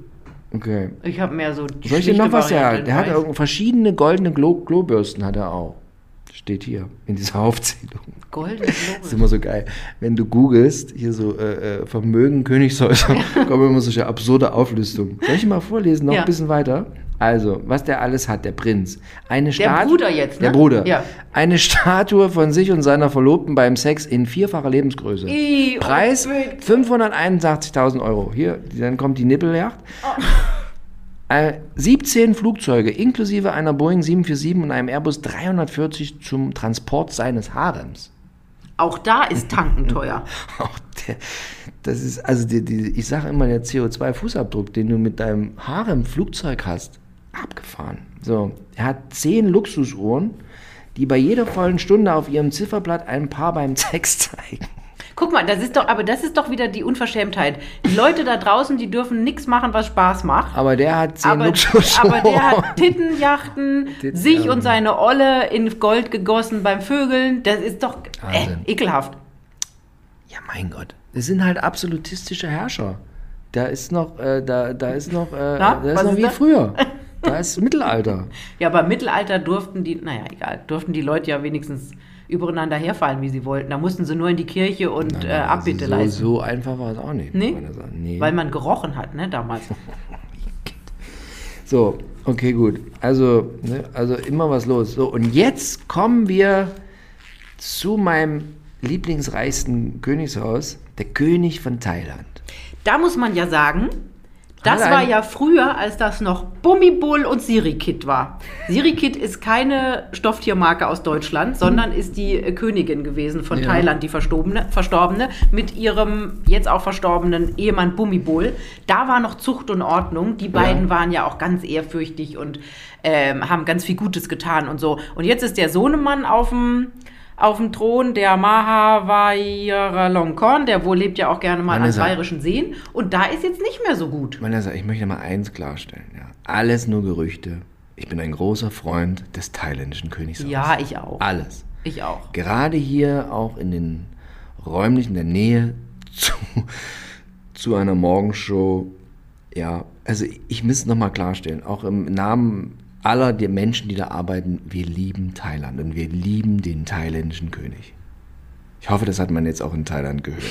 Okay. ich habe mehr so die Soll ich dir noch was sagen? Der hat irgend- verschiedene goldene Glo Globürsten hat er auch. Steht hier in dieser Aufzählung. Goldene Das ist immer so geil. Wenn du googelst, hier so äh, äh, Vermögen, Königshäuser, kommen immer solche absurde Auflistungen. Soll ich mal vorlesen, noch Ja. ein bisschen weiter? Also, was der alles hat, der Prinz. Eine Der Statue- Bruder jetzt, ne? Der Bruder. Ja. Eine Statue von sich und seiner Verlobten beim Sex in vierfacher Lebensgröße. Ih, oh, Preis bitte. 581.000 Euro. Hier, dann kommt die Nippeljacht. Äh, 17 Flugzeuge inklusive einer Boeing 747 und einem Airbus 340 zum Transport seines Harems. Auch da ist Tanken teuer. Auch der, das ist, also die, die, ich sage immer, der CO2-Fußabdruck, den du mit deinem Harem-Flugzeug hast, abgefahren. So, er hat 10 Luxusuhren, die bei jeder vollen Stunde auf ihrem Zifferblatt ein Paar beim Sex zeigen. Guck mal, das ist doch, aber das ist doch wieder die Unverschämtheit. Die Leute da draußen, die dürfen nichts machen, was Spaß macht. Aber der hat 10 Aber, Luxusuhren. aber der hat Tittenjachten, Titten- sich ja. und seine Olle in Gold gegossen beim Vögeln. Das ist doch äh, ekelhaft. Ja, mein Gott. Das sind halt absolutistische Herrscher. Da ist noch, äh, da, da ist noch, äh, Na, da ist noch ist wie da? früher. Da ist Mittelalter. Ja, aber im Mittelalter durften die, naja, egal, durften die Leute ja wenigstens übereinander herfallen, wie sie wollten. Da mussten sie nur in die Kirche und äh, Abbitte also so, leisten. so einfach war es auch nicht. Nee? nee. Weil man gerochen hat, ne, damals. So, okay, gut. Also, ne, also immer was los. So, und jetzt kommen wir zu meinem lieblingsreichsten Königshaus, der König von Thailand. Da muss man ja sagen, das war ja früher, als das noch Bummibull und Sirikit war. Sirikit ist keine Stofftiermarke aus Deutschland, sondern ist die äh, Königin gewesen von Ja. Thailand, die Verstorbene, Verstorbene, mit ihrem jetzt auch verstorbenen Ehemann Bummibull. Da war noch Zucht und Ordnung. Die beiden waren ja auch ganz ehrfürchtig und ähm, haben ganz viel Gutes getan und so. Und jetzt ist der Sohnemann auf dem auf dem Thron, der Mahavajiralongkorn, der wohl lebt ja auch gerne mal an Vanessa. bayerischen Seen. Und da ist jetzt nicht mehr so gut. Vanessa, ich möchte mal eins klarstellen. Ja. Alles nur Gerüchte. Ich bin ein großer Freund des thailändischen Königshauses. Ja, ich auch. Alles. Ich auch. Gerade hier auch in den räumlichen der Nähe zu, zu einer Morgenshow. Ja, also ich muss es nochmal klarstellen, auch im Namen aller der Menschen, die da arbeiten, wir lieben Thailand und wir lieben den thailändischen König. Ich hoffe, das hat man jetzt auch in Thailand gehört.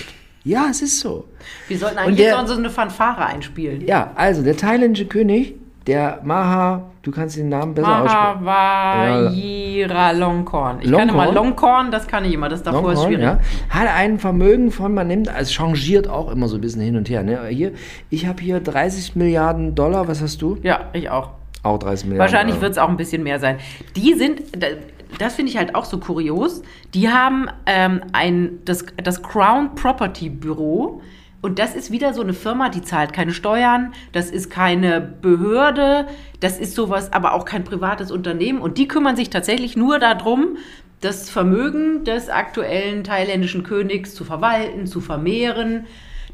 Ja, es ist so. Wir sollten eigentlich der- so eine Fanfare einspielen. Ja, also der thailändische König, der Maha, du kannst den Namen besser aussprechen. Mahavajiralongkorn. Ich kann immer Longkorn? Longkorn, das kann ich immer. Das davor ist Longhorn, schwierig. ja, hat ein Vermögen von, man nimmt, es changiert auch immer so ein bisschen hin und her. Ne? Hier, ich habe hier 30 Milliarden Dollar, was hast du? Ja, ich auch. Auch 30 Milliarden. Wahrscheinlich wird es auch ein bisschen mehr sein. Die sind, da- das finde ich halt auch so kurios, die haben ähm, ein, das, das Crown Property Büro und das ist wieder so eine Firma, die zahlt keine Steuern, das ist keine Behörde, das ist sowas, aber auch kein privates Unternehmen und die kümmern sich tatsächlich nur darum, das Vermögen des aktuellen thailändischen Königs zu verwalten, zu vermehren.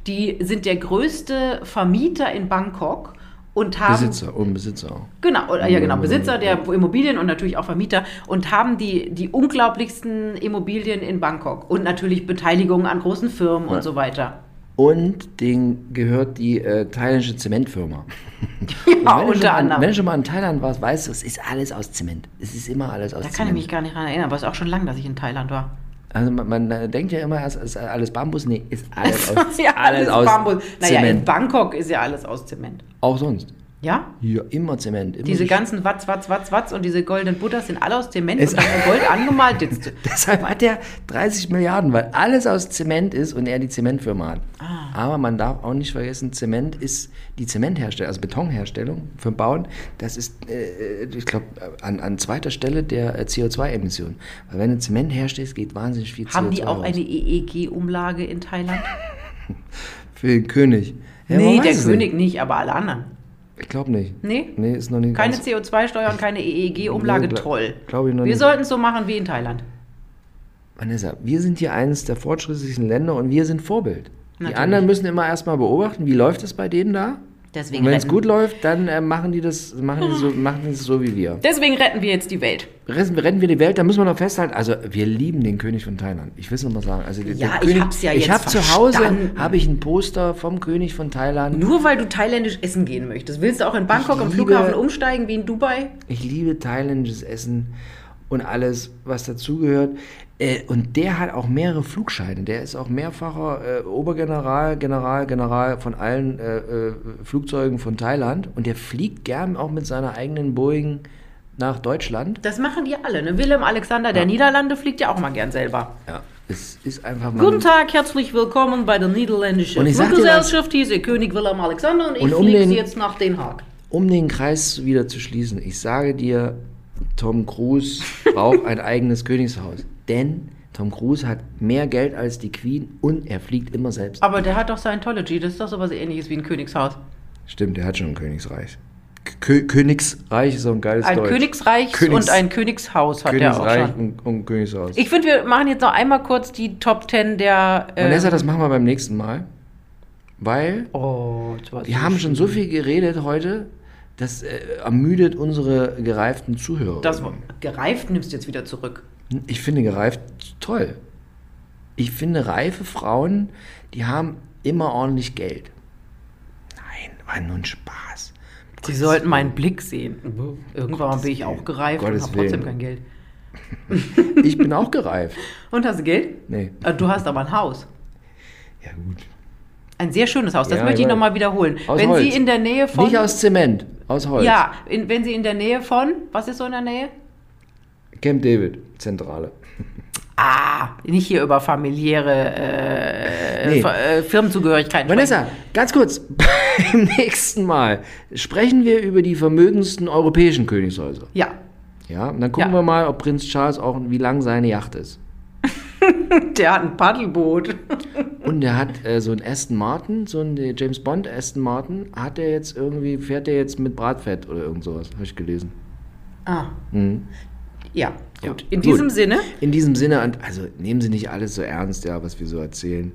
Die sind der größte Vermieter in Bangkok und haben Besitzer und Besitzer auch. Genau, oder, ja genau, Besitzer der Immobilien und natürlich auch Vermieter und haben die, die unglaublichsten Immobilien in Bangkok und natürlich Beteiligungen an großen Firmen Ja. und so weiter. und denen gehört die äh, thailändische Zementfirma. Ja, wenn, du schon unter mal, anderem. wenn du schon mal in Thailand warst, weißt du, es ist alles aus Zement. Es ist immer alles aus Da kann Zement. ich mich gar nicht dran erinnern, aber es ist auch schon lange, dass ich in Thailand war. Also man, man äh, denkt ja immer, es ist alles Bambus. Nee, ist alles aus, ja, alles, aus Bambus. Naja, in. Bangkok ist ja alles aus Zement. Auch sonst. Ja? Ja, immer Zement. Immer Diese ganzen Watz, Watz, Watz, Watz und diese goldenen Buddhas sind alle aus Zement Es- und dann Gold angemalt. Jetzt, Deshalb hat er 30 Milliarden, weil alles aus Zement ist und er die Zementfirma hat. Ah. Aber man darf auch nicht vergessen, Zement ist die Zementherstellung, also Betonherstellung für Bauen, das ist, äh, ich glaube, an, an zweiter Stelle der äh, CO2-Emissionen. Weil wenn du Zement herstellst, geht wahnsinnig viel CO2 haben die auch raus. eine EEG-Umlage in Thailand? Für den König. Ja, nee, der König nicht, aber alle anderen. Ich glaube nicht. Nee? Nee, ist noch nicht Keine ganz... CO2-Steuer und keine EEG-Umlage, Nee, toll. glaub ich noch Wir sollten es so machen wie in Thailand. Vanessa, wir sind hier eines der fortschrittlichsten Länder und wir sind Vorbild. Die Natürlich. anderen müssen immer erstmal beobachten, wie läuft es bei denen da? Deswegen wenn es gut läuft, dann äh, machen die das, machen die so, machen die es so wie wir. Deswegen retten wir jetzt die Welt. Retten, retten wir die Welt, da müssen wir noch festhalten. Also wir lieben den König von Thailand. Ich will es noch mal sagen. Also Ja, ich König, hab's ja Ich jetzt habe zu Hause habe ich ein Poster vom König von Thailand. Nur weil du thailändisch essen gehen möchtest. Willst du auch in Bangkok Ich am liebe- Flughafen umsteigen wie in Dubai? Ich liebe thailändisches Essen und alles, was dazugehört. Äh, und der hat auch mehrere Flugscheine. Der ist auch mehrfacher äh, Obergeneral, General, General von allen äh, äh, Flugzeugen von Thailand. Und der fliegt gern auch mit seiner eigenen Boeing nach Deutschland. Das machen die alle. Ne? Willem Alexander der Niederlande fliegt ja auch mal gern selber. Ja, es ist einfach mal. Guten Tag, herzlich willkommen bei der niederländischen Fluggesellschaft. Hier ist König Willem Alexander und ich Und um fliege den- jetzt nach Den Haag. Um den Kreis wieder zu schließen, ich sage dir, Tom Cruise braucht ein eigenes Königshaus. Denn Tom Cruise hat mehr Geld als die Queen und er fliegt immer selbst. Aber der hat doch Scientology. Das ist doch sowas ähnliches wie ein Königshaus. Stimmt, der hat schon ein Königsreich. Kö Königsreich ist auch ein geiles Ein Deutsch. Königsreich Königs- und ein Königshaus hat er auch Königsreich schon. und, und Königshaus. Ich finde, wir machen jetzt noch einmal kurz die Top 10 der. äh, Vanessa, das machen wir beim nächsten Mal. Weil oh, wir haben schon so viel geredet heute, das äh, ermüdet unsere gereiften Zuhörer. Das gereift nimmst du jetzt wieder zurück. Ich finde gereift toll. Ich finde reife Frauen, die haben immer ordentlich Geld. Nein, war nur ein Spaß. Sie sollten meinen Blick sehen. Irgendwann bin ich auch gereift und Gottes habe trotzdem kein Geld. Ich bin auch gereift. Und hast du Geld? Nee. Äh, Du hast aber ein Haus. Ja gut. Ein sehr schönes Haus. Das Ja, möchte ich ich nochmal wiederholen. Aus wenn Holz. Sie in der Nähe von. Nicht aus Zement, aus Holz. ja, in, wenn Sie in der Nähe von. Was ist so in der Nähe? Camp David, Zentrale. Ah, nicht hier über familiäre äh, Nee. Äh, Firmenzugehörigkeiten. Vanessa, ganz kurz. Beim nächsten Mal sprechen wir über die vermögendsten europäischen Königshäuser. Ja. Ja, und dann gucken Ja. wir mal, ob Prinz Charles auch, wie lang seine Yacht ist. Der hat ein Paddelboot. Und er hat äh, so ein Aston Martin, so ein der James Bond Aston Martin, hat er jetzt irgendwie, fährt er jetzt mit Bratfett oder irgend sowas, habe ich gelesen. Ah. Mhm. Ja, gut. In gut. diesem Sinne. In diesem Sinne, also nehmen Sie nicht alles so ernst, ja, was wir so erzählen.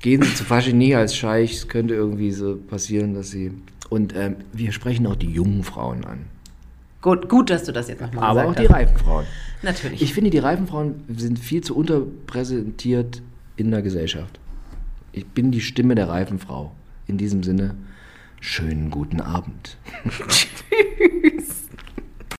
Gehen Sie zu Fasching nie als Scheich, es könnte irgendwie so passieren, dass Sie. Und ähm, wir sprechen auch die jungen Frauen an. Gut, gut, dass du das jetzt nochmal Aber auch die reifen Frauen. Natürlich. Ich finde, die reifen Frauen sind viel zu unterpräsentiert in der Gesellschaft. Ich bin die Stimme der reifen Frau. In diesem Sinne, schönen guten Abend.